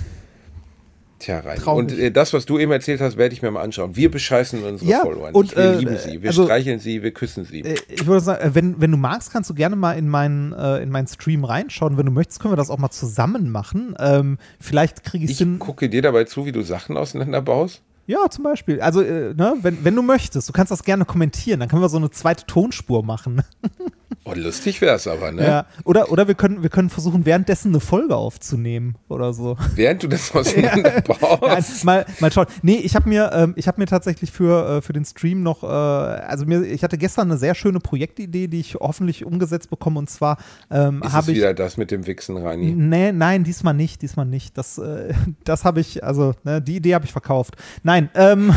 Tja, rein. Traurig. Und äh, das, was du eben erzählt hast, werde ich mir mal anschauen. Wir bescheißen unsere Ja, Follower. und, wir äh, lieben sie. Wir also- streicheln sie, wir küssen sie. Äh, Ich würde sagen, äh, wenn, wenn du magst, kannst du gerne mal in meinen, äh, in meinen Stream reinschauen. Wenn du möchtest, können wir das auch mal zusammen machen. Ähm, vielleicht kriege ich ich hin. gucke dir dabei zu, wie du Sachen auseinanderbaust. Ja, zum Beispiel. Also, äh, ne, wenn, wenn du möchtest, du kannst das gerne kommentieren. Dann können wir so eine zweite Tonspur machen. (laughs) Oh, lustig wäre es aber, ne? Ja. Oder, oder wir, können, wir können versuchen, währenddessen eine Folge aufzunehmen oder so. Während du das (laughs) auseinanderbaust. Nein, mal, mal schauen. Nee, ich habe mir, ähm, ich hab mir tatsächlich für, äh, für den Stream noch, äh, also mir, ich hatte gestern eine sehr schöne Projektidee, die ich hoffentlich umgesetzt bekomme. Und zwar ähm, habe ich. wieder das mit dem Wichsen, Rani? Nee, nein, diesmal nicht, diesmal nicht. Das, äh, (laughs) das habe ich, also, ne, die Idee habe ich verkauft. Nein, ähm,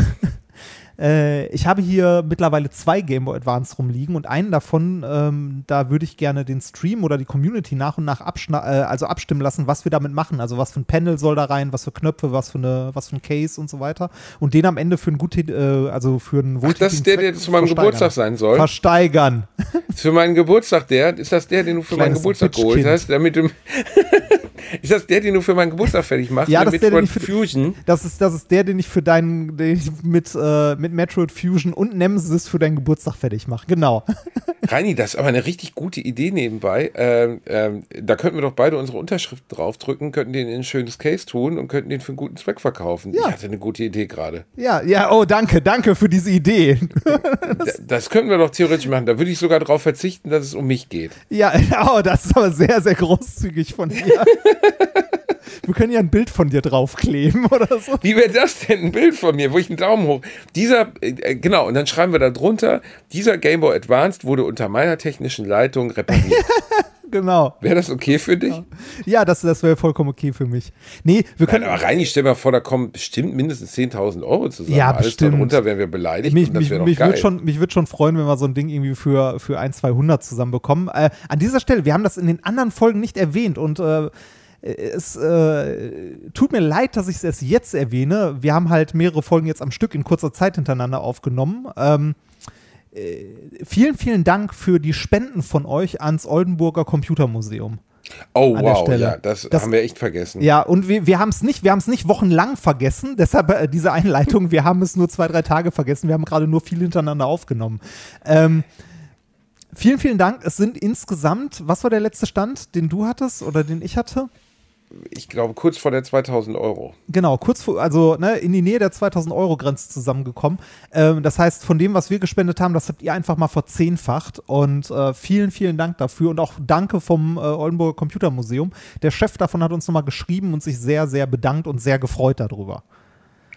äh, ich habe hier mittlerweile zwei Game Boy Advance rumliegen und einen davon, ähm, da würde ich gerne den Stream oder die Community nach und nach äh, also abstimmen lassen, was wir damit machen. Also was für ein Panel soll da rein, was für Knöpfe, was für eine, was für ein Case und so weiter. Und den am Ende für einen guten, äh, also für einen Ach, das ist der, der zu meinem. Geburtstag sein soll. Versteigern. Für meinen Geburtstag der? Ist das der, den du für meinen Kleines Geburtstag geholt hast? Damit du, (laughs) Ist das der, den du für meinen Geburtstag fertig machst? Ja, das ist der, den ich für- Fusion. Das ist, das ist der, den ich für deinen, den ich mit, äh, mit Metroid Fusion und Nemesis für deinen Geburtstag fertig mache. Genau. (laughs) Reini, das ist aber eine richtig gute Idee nebenbei. Ähm, ähm, da könnten wir doch beide unsere Unterschrift draufdrücken, könnten den in ein schönes Case tun und könnten den für einen guten Zweck verkaufen. Ja. Ich hatte eine gute Idee gerade. Ja, ja, oh, danke, danke für diese Idee. (laughs) Das, das könnten wir doch theoretisch machen. Da würde ich sogar darauf verzichten, dass es um mich geht. Ja, (laughs) oh, das ist aber sehr, sehr großzügig von dir. (laughs) Wir können ja ein Bild von dir draufkleben (laughs) oder so. Wie wäre das denn? Ein Bild von mir, wo ich einen Daumen hoch. Dieser, äh, genau, und dann schreiben wir da drunter, dieser Game Boy Advanced wurde unter meiner technischen Leitung repariert. (laughs) Genau. Wäre das okay für dich? Ja, das, das wäre vollkommen okay für mich. Nee, wir Nein, können. aber Reini, stell mal vor, da kommen bestimmt mindestens 10.000 Euro zusammen. Ja, Alles bestimmt. darunter wären wir beleidigt mich mich, mich würde schon, mich würd schon freuen, wenn wir so ein Ding irgendwie für, für ein, 200 zusammenbekommen. Äh, an dieser Stelle, wir haben das in den anderen Folgen nicht erwähnt und äh, es äh, tut mir leid, dass ich es erst jetzt erwähne. Wir haben halt mehrere Folgen jetzt am Stück in kurzer Zeit hintereinander aufgenommen. Ähm, äh, vielen, vielen Dank für die Spenden von euch ans Oldenburger Computermuseum. oh, wow, ja, das, Das- haben wir echt vergessen. Ja, und wir, wir haben es nicht, wir haben es nicht wochenlang vergessen, (laughs) deshalb äh, diese Einleitung, wir haben es nur zwei, drei Tage vergessen, wir haben gerade nur viel hintereinander aufgenommen. Ähm, vielen, vielen Dank. Es sind insgesamt, was war der letzte Stand, den du hattest oder den ich hatte? Ich glaube, kurz vor der 2000 Euro. Genau, kurz vor, also ne, in die Nähe der 2000 Euro Grenze zusammengekommen. Ähm, das heißt, von dem, was wir gespendet haben, das habt ihr einfach mal verzehnfacht. Und äh, vielen, vielen Dank dafür und auch danke vom äh, Oldenburger Computermuseum. Der Chef davon hat uns nochmal geschrieben und sich sehr, sehr bedankt und sehr gefreut darüber.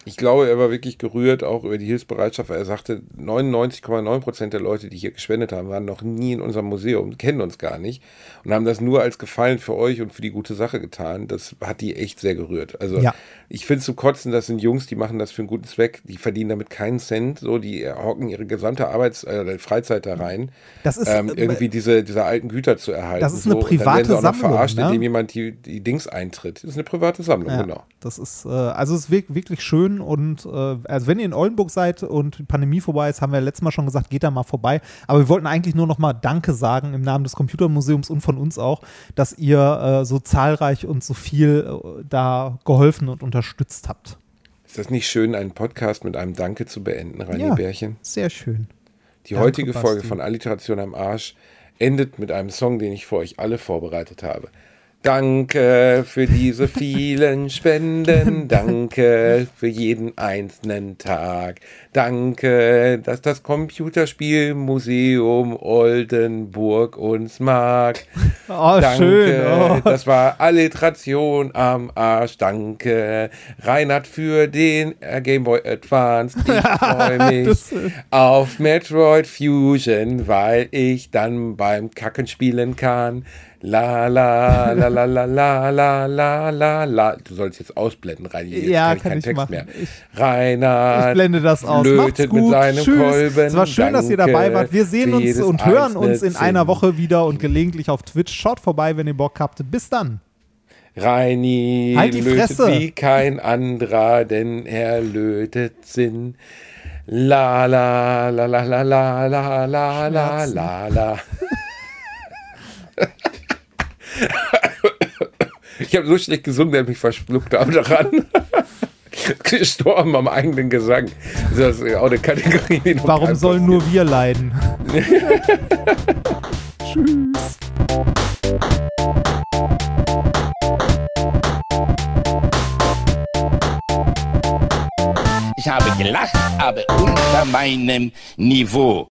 Ich glaube, er war wirklich gerührt, auch über die Hilfsbereitschaft, weil er sagte, 99,9 Prozent der Leute, die hier gespendet haben, waren noch nie in unserem Museum, kennen uns gar nicht und haben das nur als Gefallen für euch und für die gute Sache getan. Das hat die echt sehr gerührt. Also Ja. ich finde es zu kotzen, das sind Jungs, die machen das für einen guten Zweck, die verdienen damit keinen Cent, so, die hocken ihre gesamte Arbeits-, äh, Freizeit da rein, Das ist, ähm, äh, irgendwie diese, diese alten Güter zu erhalten. Das ist eine so. Und dann werden sie private auch noch Sammlung, verarscht, ne? indem jemand die, die Dings eintritt. Das ist eine private Sammlung, Ja, genau. Das ist, äh, also es ist wirk- wirklich schön und äh, also wenn ihr in Oldenburg seid und die Pandemie vorbei ist, haben wir letztes Mal schon gesagt, geht da mal vorbei. Aber wir wollten eigentlich nur noch mal Danke sagen im Namen des Computermuseums und von uns auch, dass ihr äh, so zahlreich und so viel äh, da geholfen und unterstützt habt. Ist das nicht schön, einen Podcast mit einem Danke zu beenden, Reini Ja. Bärchen? Sehr schön. Die Danke, heutige Folge Basti. von Alliteration am Arsch endet mit einem Song, den ich für euch alle vorbereitet habe. Danke für diese vielen (laughs) Spenden. Danke für jeden einzelnen Tag. Danke, dass das Computerspielmuseum Oldenburg uns mag. Oh, (laughs) Danke, schön. Oh. das war Alliteration am Arsch. Danke, Reinhard, für den äh, Game Boy Advance. Ich (laughs) freue mich Das- auf Metroid Fusion, weil ich dann beim Kacken spielen kann. La la la la la la la la la la. Du sollst jetzt ausblenden, Reini. Jetzt Ja, kann ich kann keinen ich Text machen. mehr. Ich- Reinhard Ich blende das aus. Gut. mit seinem Tschüss. Kolben. Es war schön, dass ihr Danke dabei wart. Wir sehen uns und hören uns in einer Zinn. Woche wieder und gelegentlich auf Twitch. Schaut vorbei, wenn ihr Bock habt. Bis dann. Reini Halt die lötet Fresse. wie kein anderer, denn er lötet Sinn. La la la la la la la la la la la. Ich habe so schlecht gesungen, dass ich mich verschluckt habe daran. (laughs) Gestorben am eigenen Gesang. Das ist auch eine Kategorie. die Warum sollen nur wir leiden? (laughs) Tschüss. Ich habe gelacht, aber unter meinem Niveau.